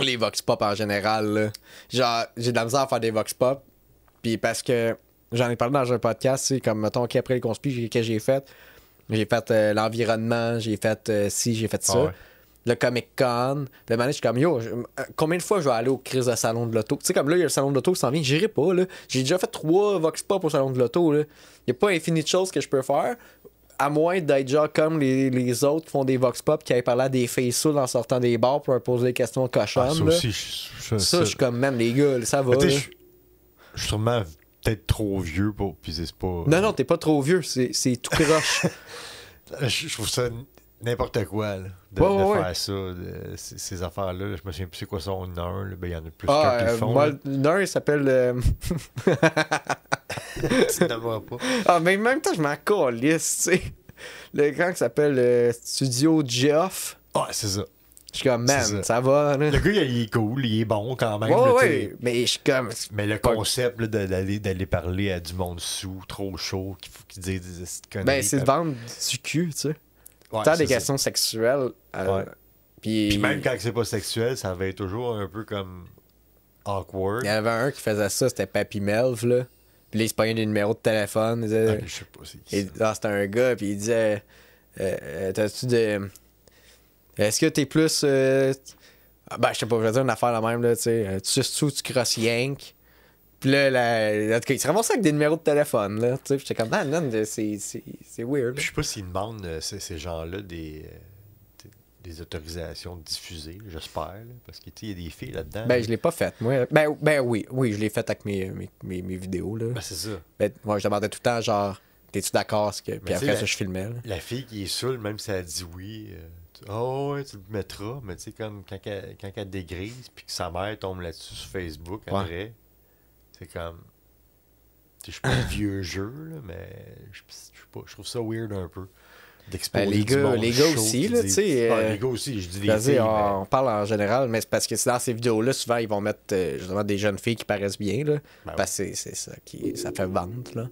Les Vox Pop en général, là. Genre, j'ai de la misère à faire des Vox Pop. Puis parce que j'en ai parlé dans un podcast, sais, comme mettons qu'après les conspires, j'ai- que j'ai fait. J'ai fait euh, l'environnement, j'ai fait euh, ci, j'ai fait ça.
Ah ouais.
Le Comic Con. Le moment, je suis comme, yo, je- euh, combien de fois je vais aller au crise de salon de l'auto? Tu sais, comme là, il y a le salon de l'auto qui s'en vient, j'irai pas, là. J'ai déjà fait trois Vox Pop au salon de l'auto, là. Il n'y a pas infini de choses que je peux faire. À moins d'être genre comme les, les autres qui font des Vox Pop qui avaient parlé à des faces en sortant des bars pour leur poser des questions cochonnes.
Ah, ça
là.
aussi, je- je-
ça, je suis comme, man, les gars, ça va.
Je suis sûrement peut-être trop vieux pour. Puis c'est pas.
Non, non, t'es pas trop vieux, c'est c'est tout croche.
Je, je trouve ça N'importe quoi, là. De,
Ouais,
de
ouais,
faire ça, de- ces, ces affaires-là. là. Je me souviens plus c'est quoi son nom. Ben, il y en a plus
Ah,
qu'un qui le
euh,
font.
moi, l'un, il s'appelle. euh,
tu ne pas.
Ah, mais en même temps, je m'en calisse, tu sais. Le grand qui s'appelle euh, Studio Geoff.
Ah, c'est ça.
Je suis comme, man, ça.
ça.
va, là.
Le gars, il est cool, il est bon quand même.
Ouais,
là,
ouais, mais je suis comme.
Mais le concept d'aller parler à du monde sous, trop chaud, qu'il faut qu'ils disent des.
Ben, c'est de
puis-
vendre du cul, tu sais.
Ouais,
Tant des
ça.
questions sexuelles. euh,
Ouais.
Puis.
Puis même quand c'est pas sexuel, ça va être toujours un peu comme awkward.
Il y en avait un qui faisait ça, c'était Papy Melv, là. Puis là, il se des numéros de téléphone. Il disait.
Ah, je sais pas c'est qui
Et,
ça.
ah, c'était un gars, puis il disait euh, euh, T'as-tu de. Est-ce que t'es plus. euh, ah, Ben, je sais pas, je vais dire une affaire la même, là, tu sais. euh, Tu ou tu crosses Yank Puis là, la- en tout cas, il se ramassait avec des numéros de téléphone, là, tu sais. Puis j'étais comme, man, man, c'est c'est- c'est weird.
Je sais pas s'ils demandent euh, ces, ces gens-là des, euh, des, autorisations de diffuser, j'espère. Parce qu'il y a des filles là-dedans.
Ben, je l'ai pas fait, moi. Ben, ben oui, oui, je l'ai fait avec mes, mes, mes, mes vidéos, là.
Ben, c'est ça.
Ben, moi, je demandais tout le temps, genre, t'es-tu d'accord? ce que- Puis
tu sais,
après
la-
ça, je filmais, là.
La fille qui est saoule, même si elle dit oui, euh, tu- oh ouais, tu le mettras, mais tu sais, comme quand elle, quand elle dégrise, puis que sa mère tombe là-dessus sur Facebook
Ouais.
après, c'est comme. Tu sais, Je suis pas un vieux jeu, là, mais je je sais pas, je trouve ça weird un peu.
Ben, les gars- les gars aussi, là, tu sais,
Ah,
euh,
les gars aussi, je dis les filles, mais-
on, on parle en général, mais c'est parce que dans ces vidéos-là, souvent, ils vont mettre euh, justement des jeunes filles qui paraissent bien, là.
Ben
parce que c'est- c'est ça qui ça fait vendre, là.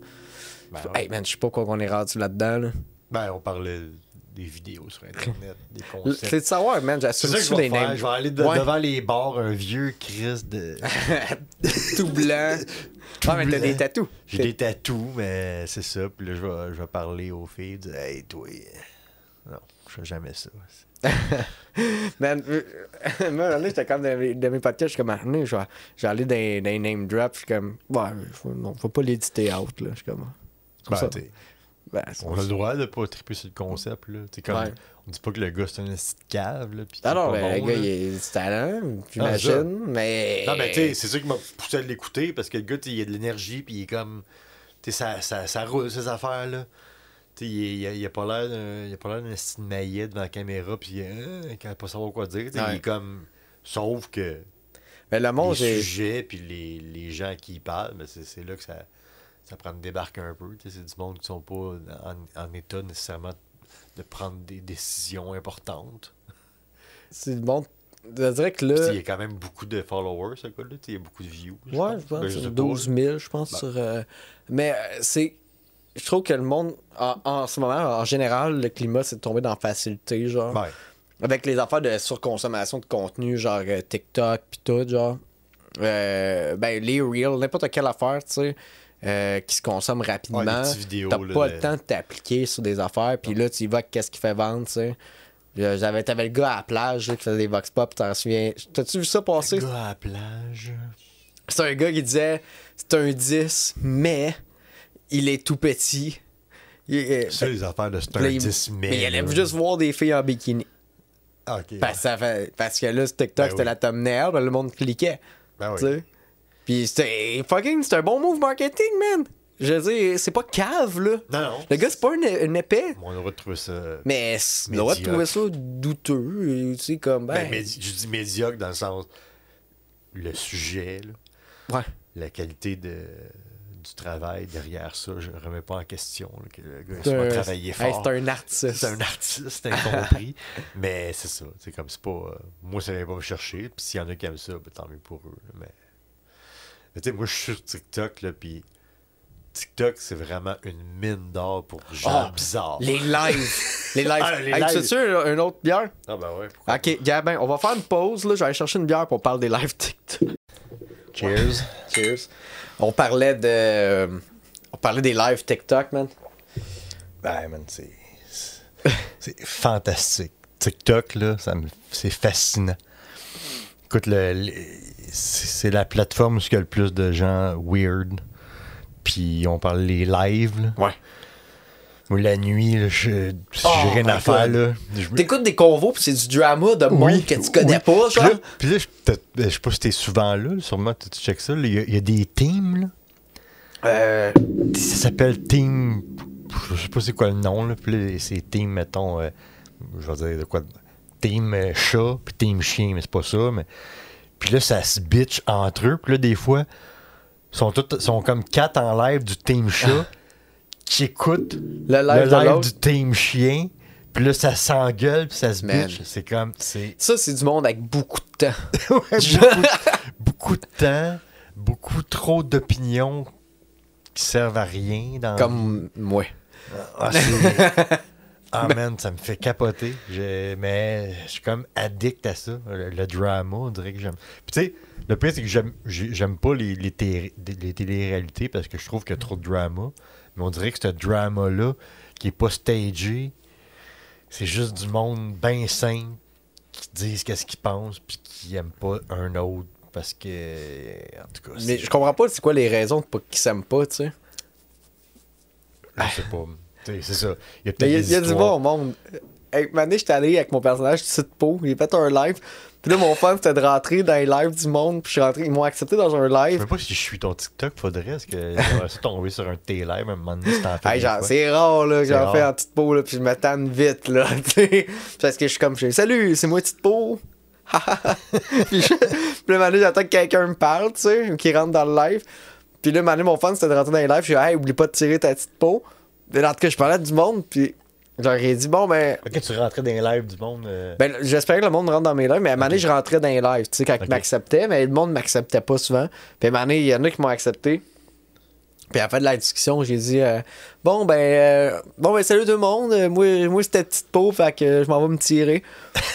Ben, ouais.
Hey man, je sais pas quoi qu'on est rendu là-dedans, là.
Ben, on parlait des vidéos sur Internet, des concepts.
C'est de savoir, man, j'assume
ça que je vais
les
faire. Je vais aller de-
Ouais.
devant les bars, un vieux Chris de.
Tout blanc. Ah, mais t'as
blanc.
des tatous.
J'ai des tatous, mais c'est ça. Puis là, je vais, je vais parler aux filles. Dire, hey, toi. euh, Non, je fais jamais ça.
Man, euh, moi, là, j'étais comme dans mes, dans mes podcasts, je suis comme, ah, non, je vais, je vais aller dans, dans les name drops, je suis comme, ouais, faut, non, faut pas l'éditer out, là. Je suis comme,
Ben,
ben,
on a le droit de pas triper sur le concept. Là. Comme,
Ouais.
On dit pas que le gars c'est un esti de cave. Là,
Ah non, ben,
bon,
le gars,
là.
il est du talent,
Ah,
j'imagine, mais.
Non, mais tu sais, c'est ça qui m'a poussé à l'écouter parce que le gars, il a de l'énergie, puis il est comme. Tu sais, ça, ça, ça roule, ces affaires-là. Tu sais, il, a, il a pas l'air d'un- il a pas l'air d'un esti de maillet devant la caméra, puis euh, il a pas savoir quoi dire.
Ouais.
Il est comme. Sauf que
Mais le monde,
les sujets, puis les, les gens à qui il parle, ben, c'est c'est là que ça, ça prend de débarquer un peu. Tu sais, C'est du monde qui sont pas en, en état nécessairement de prendre des décisions importantes.
C'est bon. Je dirais que là.
il y a quand même beaucoup de followers, ce gars-là. Il y a beaucoup de views.
Ouais, je pense
Ben,
que
sais
c'est
pas,
12 000, je pense.
Ben.
sur, euh, Mais euh, c'est. Je trouve que le monde, en, en ce moment, en général, le climat, c'est de tomber dans la facilité, genre.
Ouais.
Avec les affaires de surconsommation de contenu, genre euh, TikTok, pis tout, genre. Ben, les Reels, n'importe quelle affaire, tu sais, euh, qui se consomme rapidement.
Ouais,
T'as pas le temps de t'appliquer sur des affaires, puis là, tu y vas qu'est-ce qui fait vendre, tu sais. Euh, J'avais, t'avais le gars à la plage là, qui faisait des vox pop, t'en souviens. T'as-tu vu ça passer?
Le gars à la plage.
C'est un gars qui disait c'est un 10, mais il est tout petit. Euh,
Ça, les affaires de c'est un
il-
10 mai.
mais il allait juste voir des filles en bikini.
Ah.
Parce, que parce là, sur TikTok,
Ben
c'était
oui.
la thumbnail, ben, le monde cliquait.
Ben oui.
Puis c'était fucking, c'est un bon move marketing, man. Je veux dire, c'est pas cave, là.
Non, non.
Le gars, c'est pas un, un épais.
On aurait trouvé ça.
Mais c'est- on aurait trouvé ça douteux. Tu sais, comme, ben.
Ben, je dis médiocre dans le sens. Le sujet, là,
ouais.
la qualité de, du travail derrière ça, je ne remets pas en question là, que le gars
C'est
soit
un-
travaillé
hey,
fort.
c'est un artiste.
C'est un artiste incompris. mais c'est ça. C'est comme c'est pas. euh, moi, ça vient pas me chercher. Puis s'il y en a qui aiment ça, ben, tant mieux pour eux. Mais, mais tu sais, moi, je suis sur TikTok, là, puis TikTok, c'est vraiment une mine d'or pour gens bizarres.
Les lives. les lives.
Ah, les
Hey,
lives.
tu sais-tu un, un autre bière?
Ah, ben ouais. pourquoi
Ok, Gabin, on va faire une pause. Là. Je vais aller chercher une bière pour parler des lives TikTok.
Cheers.
Cheers. On parlait de. euh, On parlait des lives TikTok, man.
Ben, man, c'est. C'est fantastique. TikTok, là, ça me- c'est fascinant. Écoute, le, le- c'est la plateforme où il y a le plus de gens weird. Puis on parle des lives, là.
Ouais.
Moi, la nuit, si
Oh
j'ai rien à faire, je
T'écoutes des convos pis c'est du drama de monde
Oui,
que tu connais
oui.
pas,
Puis
genre.
là, puis là, je sais pas si t'es souvent là, sûrement tu checkes ça. Il y, a- il y a des teams, là.
Euh,
Ça s'appelle Team. Je sais pas c'est quoi le nom, là. Puis là, c'est Team, mettons, euh, je vais dire de quoi, team euh, chat, puis team chien, mais c'est pas ça, mais. Puis là, ça se bitch entre eux, puis là, des fois, sont, toutes, sont comme quatre en live du team chat qui écoutent
Le live,
le du team chien, puis là, ça s'engueule, puis ça se bitch. C'est comme,
Ça, c'est du monde avec beaucoup de temps.
Ouais, beaucoup, beaucoup de temps, beaucoup trop d'opinions qui servent à rien. Dans
Comme moi.
Ah, Ah, man, ça me fait capoter. Je- Mais je suis comme addict à ça. Le, le drama, on dirait que j'aime. Puis tu sais, le pire, c'est que j'aime, j'ai- j'aime pas les, les, té- les téléréalités parce que je trouve qu'il y a trop de drama. Mais on dirait que ce drama-là, qui est pas stagé, c'est juste du monde bien simple qui disent qu'est-ce qu'ils pensent puis qui aiment pas un autre parce que. En tout cas,
Mais je comprends pas c'est quoi les raisons pas qu'ils s'aiment pas, tu sais.
je sais pas. C'est ça. Il y a peut-être
il y a, il a du bon monde. Hey, année, j'étais allé avec mon personnage Tite Po, j'ai fait un live. Puis là, mon fan, c'était de rentrer dans les lives du monde. Puis je suis rentré, ils m'ont accepté dans un
Je
live.
sais pas si je suis ton TikTok, faudrait. Est-ce que j'aurais su tomber sur un T-Live un moment donné, c'était en fait.
Hey, c'est rare là, que j'en fais en petite peau là, puis je me tanne vite là. Parce que je suis comme, je salut, c'est moi petite peau. puis je- puis là, j'attends que quelqu'un me parle, tu sais, ou qu'il rentre dans le live. Puis là, maintenant, mon fan, c'était de rentrer dans les lives. Je suis, hey, oublie pas de tirer ta petite peau. En tout cas, je parlais du monde, puis j'aurais dit, bon, ben,
Ok, tu rentrais dans les lives du monde. euh,
ben, j'espérais que le monde rentre dans mes lives, mais à un moment donné, je rentrais dans les lives, tu sais, quand ils m'acceptaient, mais le monde m'acceptait pas souvent. Puis à un moment donné, il y en a qui m'ont accepté. Puis à la fin de la discussion, j'ai dit euh, Bon ben euh, bon ben salut tout le monde, Euh, moi, moi c'était petite peau, fait que je m'en vais me tirer.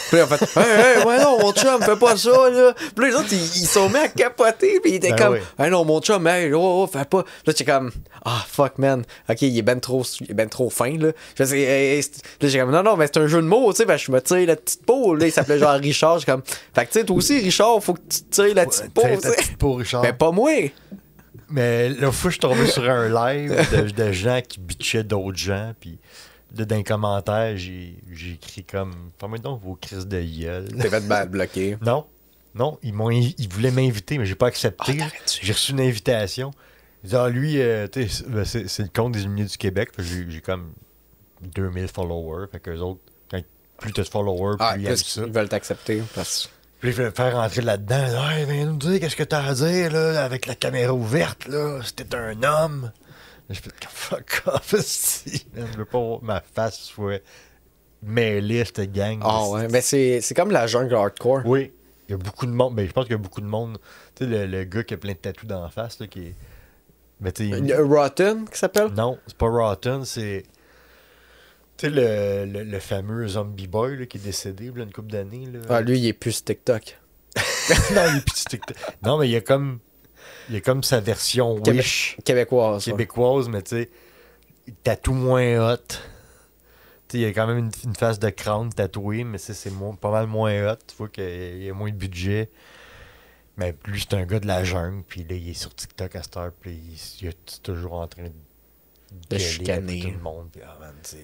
Puis là, en fait Hey, hey, ouais non, mon chum, fais pas ça là. Puis là, les autres, ils, ils sont mis à capoter, puis ils étaient
Ben
comme
oui.
Hey non, mon chum, hey, oh, oh, fais pas. Là, j'étais comme Ah fuck man, ok, il est ben trop, il est ben trop fin là. Je hey, là, j'ai comme Non, non, mais c'est un jeu de mots, tu sais, ben, je me tire la petite peau, là, il s'appelait genre Richard, j'ai comme Fait que tu sais, toi aussi, Richard, faut que tu tires la petite peau, sais.
petite peau, Richard.
Mais pas moi.
Mais là, fois, je suis tombé sur un live de, de gens qui bitchaient d'autres gens. Puis là, dans les commentaires, j'ai j'ai écrit comme Fermez donc vos crises de gueule.
T'es fait mal bloqué.
Non, non, ils, m'ont, ils voulaient m'inviter, mais j'ai pas accepté.
Ah,
j'ai reçu une invitation. Ils disaient, ah, lui, euh, ben, c'est c'est le compte des Illuminés du Québec. J'ai j'ai comme 2000 followers. Fait que autres, quand plus t'as de followers, plus
Ah,
ils
plus
ça.
ils veulent t'accepter. Parce...
Puis je vais faire rentrer là-dedans. Hey, viens nous dire qu'est-ce que t'as à dire, là, avec la caméra ouverte, là. C'était un homme. Je fais fuck off, si. Je veux pas que ma face soit mêlée à cette gang.
Ah ouais, mais c'est c'est comme la jungle hardcore.
Oui. Il y a beaucoup de monde. Mais je pense qu'il y a beaucoup de monde. Tu sais, le, le gars qui a plein de tatous dans la face, là, qui est. Mais tu sais,
Il y a Rotten, qui s'appelle?
Non, c'est pas Rotten, c'est. Tu sais, le, le, le fameux Zombie Boy là, qui est décédé là, une couple d'années. là.
Ah, lui, il est plus TikTok.
non, il est petit TikTok. Non, mais il y a comme. Il a comme sa version Wish
Québécoise. ouais.
québécoise, mais tu sais, tatou moins hot. Tu sais, il y a quand même une, une face de crâne tatouée, mais c'est moins- pas mal moins hot. Tu vois qu'il y a moins de budget. Mais lui, c'est un gars de la jungle, puis là, il est sur TikTok à cette heure, puis il, il est toujours en train de, gueuler
chicaner.
tout le monde. Puis, ah, man, c'est,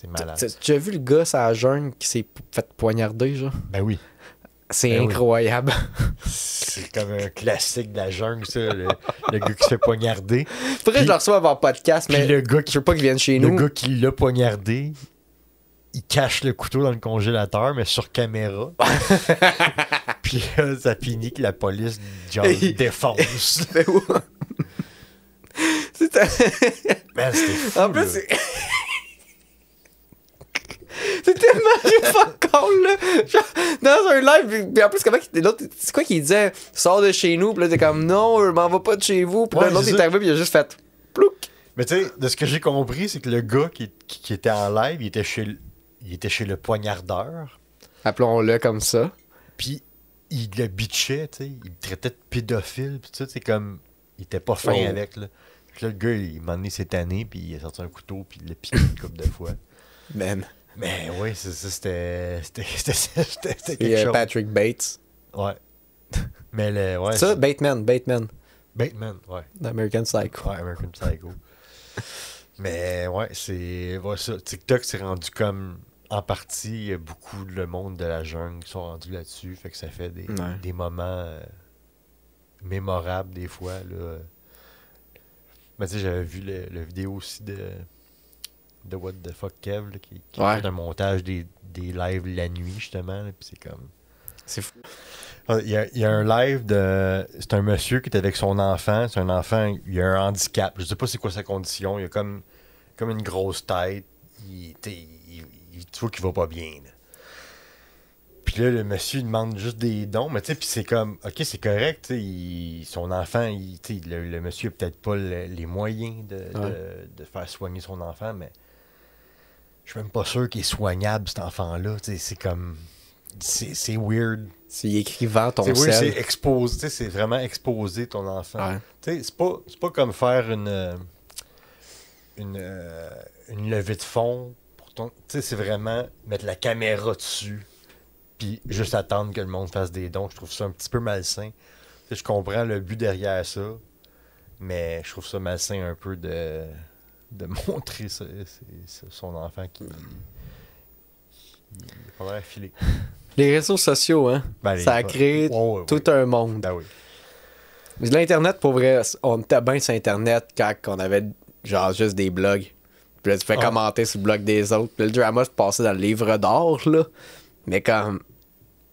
c'est malade.
Tu as vu le gars, la jungle, qui s'est fait poignarder, genre?
Ben oui.
C'est
Ben oui.
incroyable.
C'est comme un classique de la jungle, ça. Le, le gars qui se fait poignarder.
Faudrait que je le reçois avant le podcast, mais
le gars qui
je veux pas qu'il vienne chez
Le
nous.
gars qui l'a poignardé, il cache le couteau dans le congélateur, mais sur caméra. Puis là, ça finit que la police genre, défonce. Man, c'était fou,
En plus, c'est. Tellement fuck all, là. Genre, dans un live, puis- en plus, comment qu'il- l'autre, c'est quoi qu'il disait? Sors de chez nous, puis là, t'es comme Non, je m'en vais pas de chez vous. Puis là,
Ouais,
l'autre,
c'est
il est arrivé, puis il a juste fait Plouc.
Mais tu sais, de ce que j'ai compris, c'est que le gars qui, qui- qui était en live, il était chez, le- il était chez le poignardeur.
Appelons-le comme ça.
Puis il le bitchait, tu sais. Il le traitait de pédophile. Puis tu sais, c'est comme. Il était pas fin
Oh.
avec, là. Puis là, le gars, il m'a donné cette année, puis il a sorti un couteau, puis il l'a piqué une couple de fois.
Man.
Mais oui, c'est ça, c'était. C'était quelque
euh,
chose.
Patrick Bates.
Ouais. Mais le. Ouais.
ça, Bateman, Bateman,
Bateman, ouais.
d'American Psycho.
Ouais, American Psycho. Mais ouais, c'est. Ouais, ça. TikTok s'est rendu comme. En partie, beaucoup de le monde de la jungle qui sont rendus là-dessus. Fait que ça fait des,
Ouais.
des moments euh, mémorables des fois. Là. Mais tu sais, j'avais vu le, le vidéo aussi de. De What the Fuck Kev, là, qui, qui
Ouais.
fait un montage des, des lives la nuit, justement. là, Puis c'est comme.
C'est fou.
Ah, Il y, a, il y a un live de. C'est un monsieur qui est avec son enfant. C'est un enfant, il a un handicap. Je sais pas c'est quoi sa condition. Il a comme, comme une grosse tête. Il, il- il- tu vois qu'il va pas bien. là. Puis là, le monsieur il demande juste des dons. Mais tu sais, puis c'est comme, ok, c'est correct. il- son enfant, il, le, le monsieur a peut-être pas le- les moyens de, de- de faire soigner son enfant, mais je suis même pas sûr qu'il est soignable, cet enfant-là. C'est comme. C'est weird.
C'est écrivant ton
C'est oui, c'est exposé, c'est vraiment exposer ton enfant.
Ouais.
C'est pas, pas comme faire une, euh, une, euh, une levée de fond. Pour ton, c'est vraiment mettre la caméra dessus, puis juste attendre que le monde fasse des dons. Je trouve ça un petit peu malsain. Je comprends le but derrière ça, mais je trouve ça malsain un peu de, de montrer son enfant qui. qui est pas filé.
Les réseaux sociaux, hein.
Ben,
ça a créé tout un monde.
Ben oui.
L'Internet, pour vrai, on était bien sur Internet quand on avait genre juste des blogs. Puis là, tu fais
Ah.
commenter sur le blog des autres. Puis le drama se passait dans le livre d'or, là. Mais comme.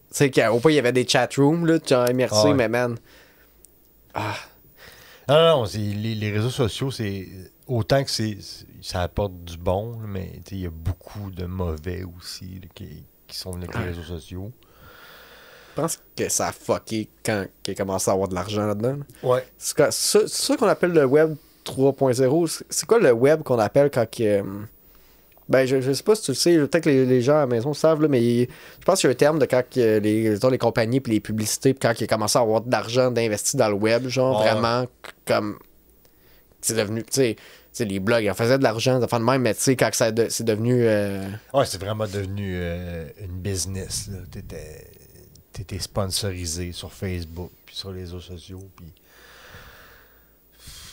Tu sais, qu'au point, il y avait des chatrooms, là. Tu as merci,
Ah ouais.
mais man. Ah.
Non, non, non, les, les réseaux sociaux, c'est autant que c'est ça apporte du bon, mais il y a beaucoup de mauvais aussi là, qui, qui sont avec les réseaux sociaux.
Je pense que ça a fucké quand il a commencé à avoir de l'argent là-dedans. là.
Ouais.
C'est quoi- ça, qu'on appelle le web 3.0. C'est- quoi le web qu'on appelle quand que, euh, Ben, je, je sais pas si tu le sais, peut-être que les, les gens à la maison savent, là, mais je pense qu'il y a un terme de quand les, disons, les compagnies puis les publicités, puis quand ils ont commencé à avoir de l'argent d'investir dans le web, genre
Ouais.
vraiment comme. C'est devenu. Tu sais, sais, les blogs, ils en faisaient de l'argent, de de même, mais tu sais, quand de- c'est devenu. euh,
Ouais, c'est vraiment devenu euh, une business. T'étais t'étais sponsorisé sur Facebook, puis sur les réseaux sociaux, puis...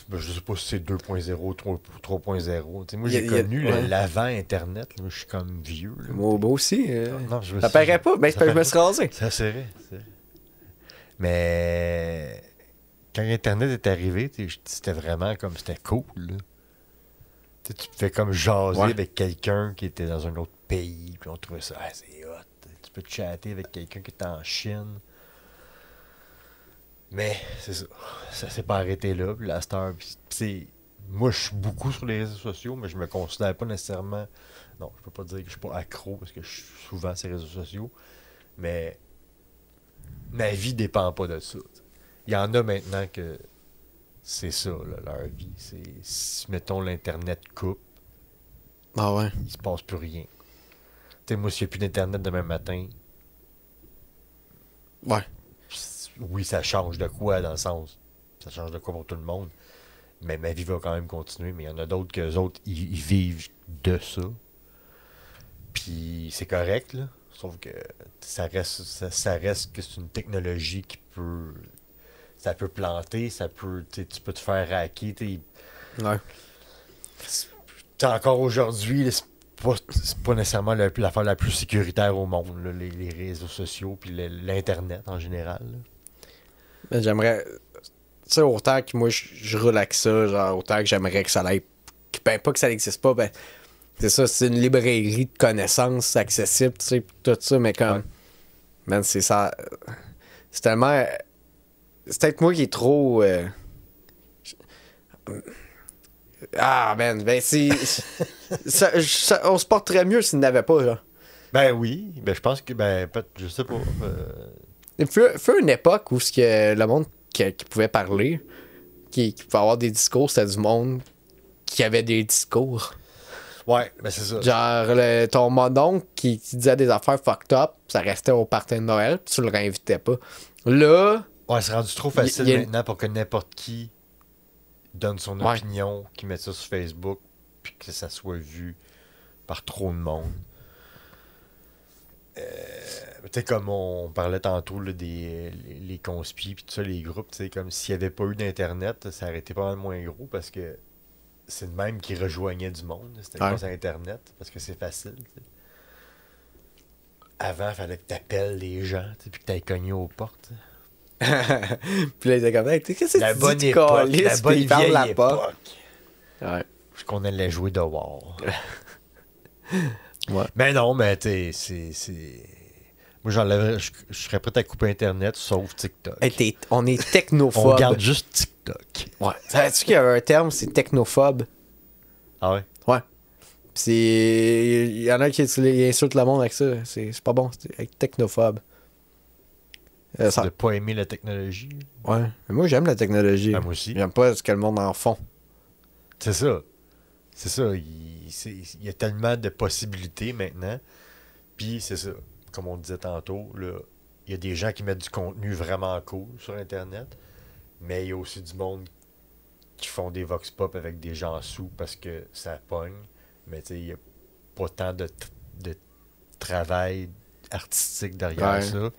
Ben, je sais pas si c'est 2.0, 3 3.0. Tu sais, Moi, j'ai
a-
connu
ouais.
l'avant-Internet. Je suis comme vieux. là.
moi, moi aussi. euh,
Non, je me
ça
suis-
paraît pas, mais
ça
je me suis rasé.
Ça, c'est vrai. Mais quand Internet est arrivé, c'était vraiment comme c'était cool. là. Tu sais, tu pouvais comme jaser
Ouais.
avec quelqu'un qui était dans un autre pays, puis on trouvait ça, ah, c'est hot. Tu peux chatter avec quelqu'un qui est en Chine. Mais c'est ça. Ça s'est pas arrêté là. Puis la star, moi, je suis beaucoup sur les réseaux sociaux, mais je me considère pas nécessairement. Non, je peux pas dire que je suis pas accro parce que je suis souvent sur les réseaux sociaux. Mais ma vie dépend pas de ça. Il y en a maintenant que c'est ça, là, leur vie. C'est si, mettons, l'Internet coupe,
Ah ouais.
il se passe plus rien. Tu sais, moi, s'il n'y a plus d'Internet demain matin,
Ouais.
oui, ça change de quoi dans le sens. Ça change de quoi pour tout le monde. Mais ma vie va quand même continuer. Mais il y en a d'autres que les autres, ils, ils vivent de ça. Puis c'est correct, là. Sauf que ça reste, ça, ça reste que c'est une technologie qui peut. Ça peut planter, ça peut. tu peux te faire hacker.
Ouais.
Encore aujourd'hui, c'est pas, pas nécessairement la- l'affaire la plus sécuritaire au monde, là, les, les réseaux sociaux puis l'Internet en général.
Ben, J'aimerais. Tu sais, autant que moi, je, avec ça, genre, autant que j'aimerais que ça aille. que- Ben, pas que ça n'existe pas, ben. C'est ça, c'est une librairie de connaissances accessible, tu sais, tout ça, mais comme.
Ouais.
Man, c'est ça. C'est tellement. C'est peut-être moi qui est trop. euh, Ah, man, ben, c'est. ça- ça- on se porterait mieux s'il n'avait pas, genre.
Ben oui, ben je pense que ben je sais pas. euh,
Il fut, fut une époque où ce que le monde qui, qui pouvait parler, qui, qui pouvait avoir des discours, c'était du monde qui avait des discours.
Ouais, ben c'est ça.
Genre, le- ton mononcle qui, qui disait des affaires fucked up, ça restait au party de Noël, tu le réinvitais pas. Là,
Ouais, c'est rendu trop facile
Il
maintenant pour que n'importe qui donne son
Ouais.
opinion, qui mette ça sur Facebook, puis que ça soit vu par trop de monde. Euh, tu sais, comme on parlait tantôt là, des les, les conspis puis tout ça, les groupes, tu sais, comme s'il n'y avait pas eu d'Internet, ça aurait été pas mal moins gros parce que c'est le même qui rejoignait du monde. C'était
Ouais.
grâce à Internet parce que c'est facile. Avant, il fallait que tu appelles les gens, puis que tu ailles cogner aux portes.
puis là, il était comme, hey, qu'est-ce que tu dis,
époque,
câlisse?
la
Puis
bonne
il ferme la porte. Ouais.
Parce qu'on allait jouer dehors.
Ouais.
Mais non, mais tu c'est. c'est- Moi, j'enlèverais. Je, je serais prêt à couper Internet sauf TikTok.
Hey, on est
On
technophobe.
garde juste TikTok.
Ouais. Savais-tu qu'il y avait un terme, c'est technophobe?
Ah ouais?
Ouais. C'est. Il y en a qui insultent le monde avec ça. C'est c'est pas bon, c'est technophobe. Euh, ça-
De pas aimer la technologie.
Ouais. Mais moi, j'aime la technologie.
Ah, moi aussi.
J'aime pas ce que le monde en font.
C'est ça. C'est ça. Il, y a tellement de possibilités maintenant. Puis c'est ça. Comme on disait tantôt, là, il y a des gens qui mettent du contenu vraiment cool sur Internet. Mais il y a aussi du monde qui font des vox pop avec des gens sous parce que ça pogne. Mais tu sais, il n'y a pas tant de, de travail artistique derrière
Ouais.
ça.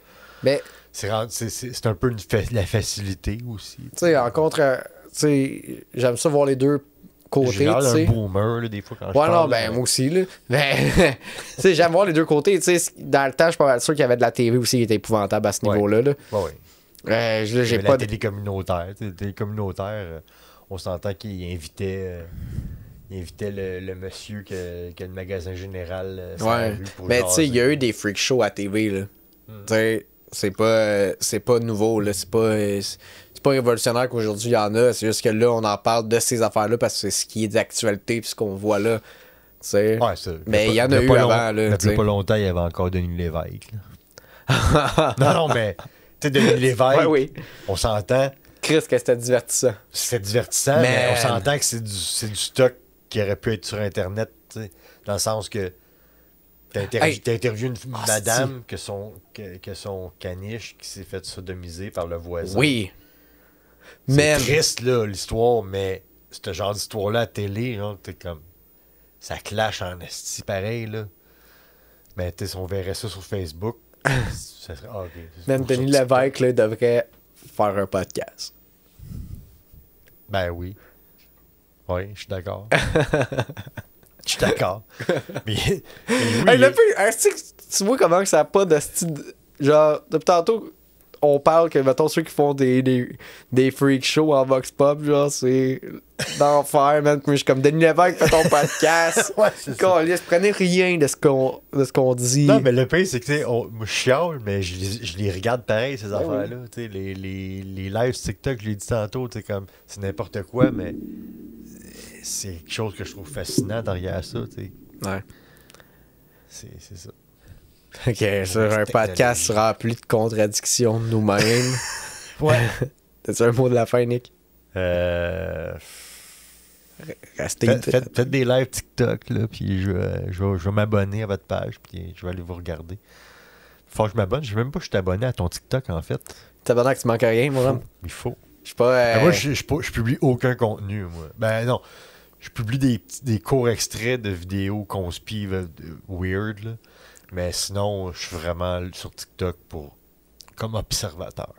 Mais,
C'est un peu une fa- la facilité aussi.
tu sais, en contre. euh, Tu sais, j'aime ça voir les deux côtés,
J'ai boomer là, des fois quand je
non,
parle.
ben
là.
moi aussi, là. Mais, tu sais, j'aime voir les deux côtés. Tu sais, dans le temps, je suis pas mal sûr qu'il y avait de la TV aussi qui était épouvantable à ce
Ouais.
niveau-là. Là.
Ouais, ouais.
Euh, je- j'ai pas
la télé communautaire. La télé communautaire, euh, on s'entend qu'il invitait, euh, il invitait le, le monsieur que, que le magasin général euh,
Ouais.
pour
Mais tu sais, il y a eu des freak shows à TV, là.
Hmm.
C'est pas, euh, c'est pas nouveau, là. C'est pas, euh, c'est pas révolutionnaire qu'aujourd'hui il y en a. C'est juste que là, on en parle de ces affaires-là parce que c'est ce qui est d'actualité puis ce qu'on voit là.
Ouais.
Mais il y en a eu
pas
avant,
long-
là,
Il pas longtemps, il y avait encore Denis Lévesque. non, non, mais tu sais, Denis Lévesque,
Ouais, oui.
on s'entend,
Chris, que c'était divertissant.
c'est divertissant, mais on s'entend que c'est du, c'est du stock qui aurait pu être sur Internet, tu sais, dans le sens que t'as intervi-
Hey.
t'as interviewé une
Ah,
madame que son, que, que son caniche qui s'est fait sodomiser par le voisin.
Oui.
C'est triste, là, l'histoire, mais ce genre d'histoire-là à télé, genre, t'es comme. Ça clash en esti pareil, là. Mais tu si on verrait ça sur Facebook, ça serait. Ah,
Même Denis Lévesque, là, devrait faire un podcast.
Ben oui. Oui, je suis d'accord. Je suis d'accord. mais, mais oui,
Hey, le tu vois comment que ça n'a pas de style. Genre, depuis tantôt, on parle que, mettons, ceux qui font des, des, des freak shows en Vox Pop, genre, c'est d'enfer, man. Je suis comme Denis Lévesque, fais ton podcast.
Ouais, c'est ça.
Calisse, prenez rien de ce qu'on de ce qu'on dit.
Non, mais le pire, c'est que, tu sais, je chiale, mais je les, je les regarde pareil, ces
oui.
affaires-là. Tu sais, les, les, les lives TikTok, je l'ai dit tantôt, tu sais, comme, c'est n'importe quoi, mais c'est quelque chose que je trouve fascinant derrière ça, tu sais.
Ouais.
C'est ça.
Ok, sur un podcast rempli de contradictions de nous-mêmes.
Ouais.
T'as-tu un mot de la fin, Nick?
Euh,
Restez.
faites, faites- faites des lives TikTok, là, puis je, vais- je vais, je vais m'abonner à votre page, puis je vais aller vous regarder. Faut que je m'abonne. Je sais même pas que je suis abonné à ton TikTok, en fait.
T'as besoin que tu manques rien, mon homme?
Il faut.
Je sais pas. euh,
Ben, moi, je, je, je publie aucun contenu, moi. Ben non. Je publie des, petits- des courts extraits de vidéos conspives euh, weird, là. Mais sinon, je suis vraiment sur TikTok pour comme observateur.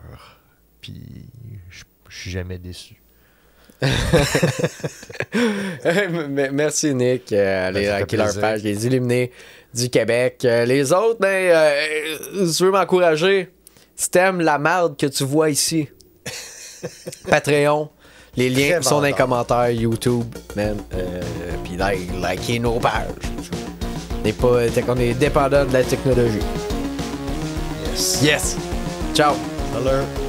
Puis je, je suis jamais déçu.
Merci Nick. Euh,
Ben,
leur
plaisir.
page, les illuminés du Québec. Euh, les autres, ben, euh, si tu veux m'encourager, si t'aimes la merde que tu vois ici, Patreon, les liens sont dans les commentaires YouTube, man. Euh, Puis like, likez nos pages. On est pas, est dépendant de la technologie.
Yes.
Yes. Ciao.
Salut.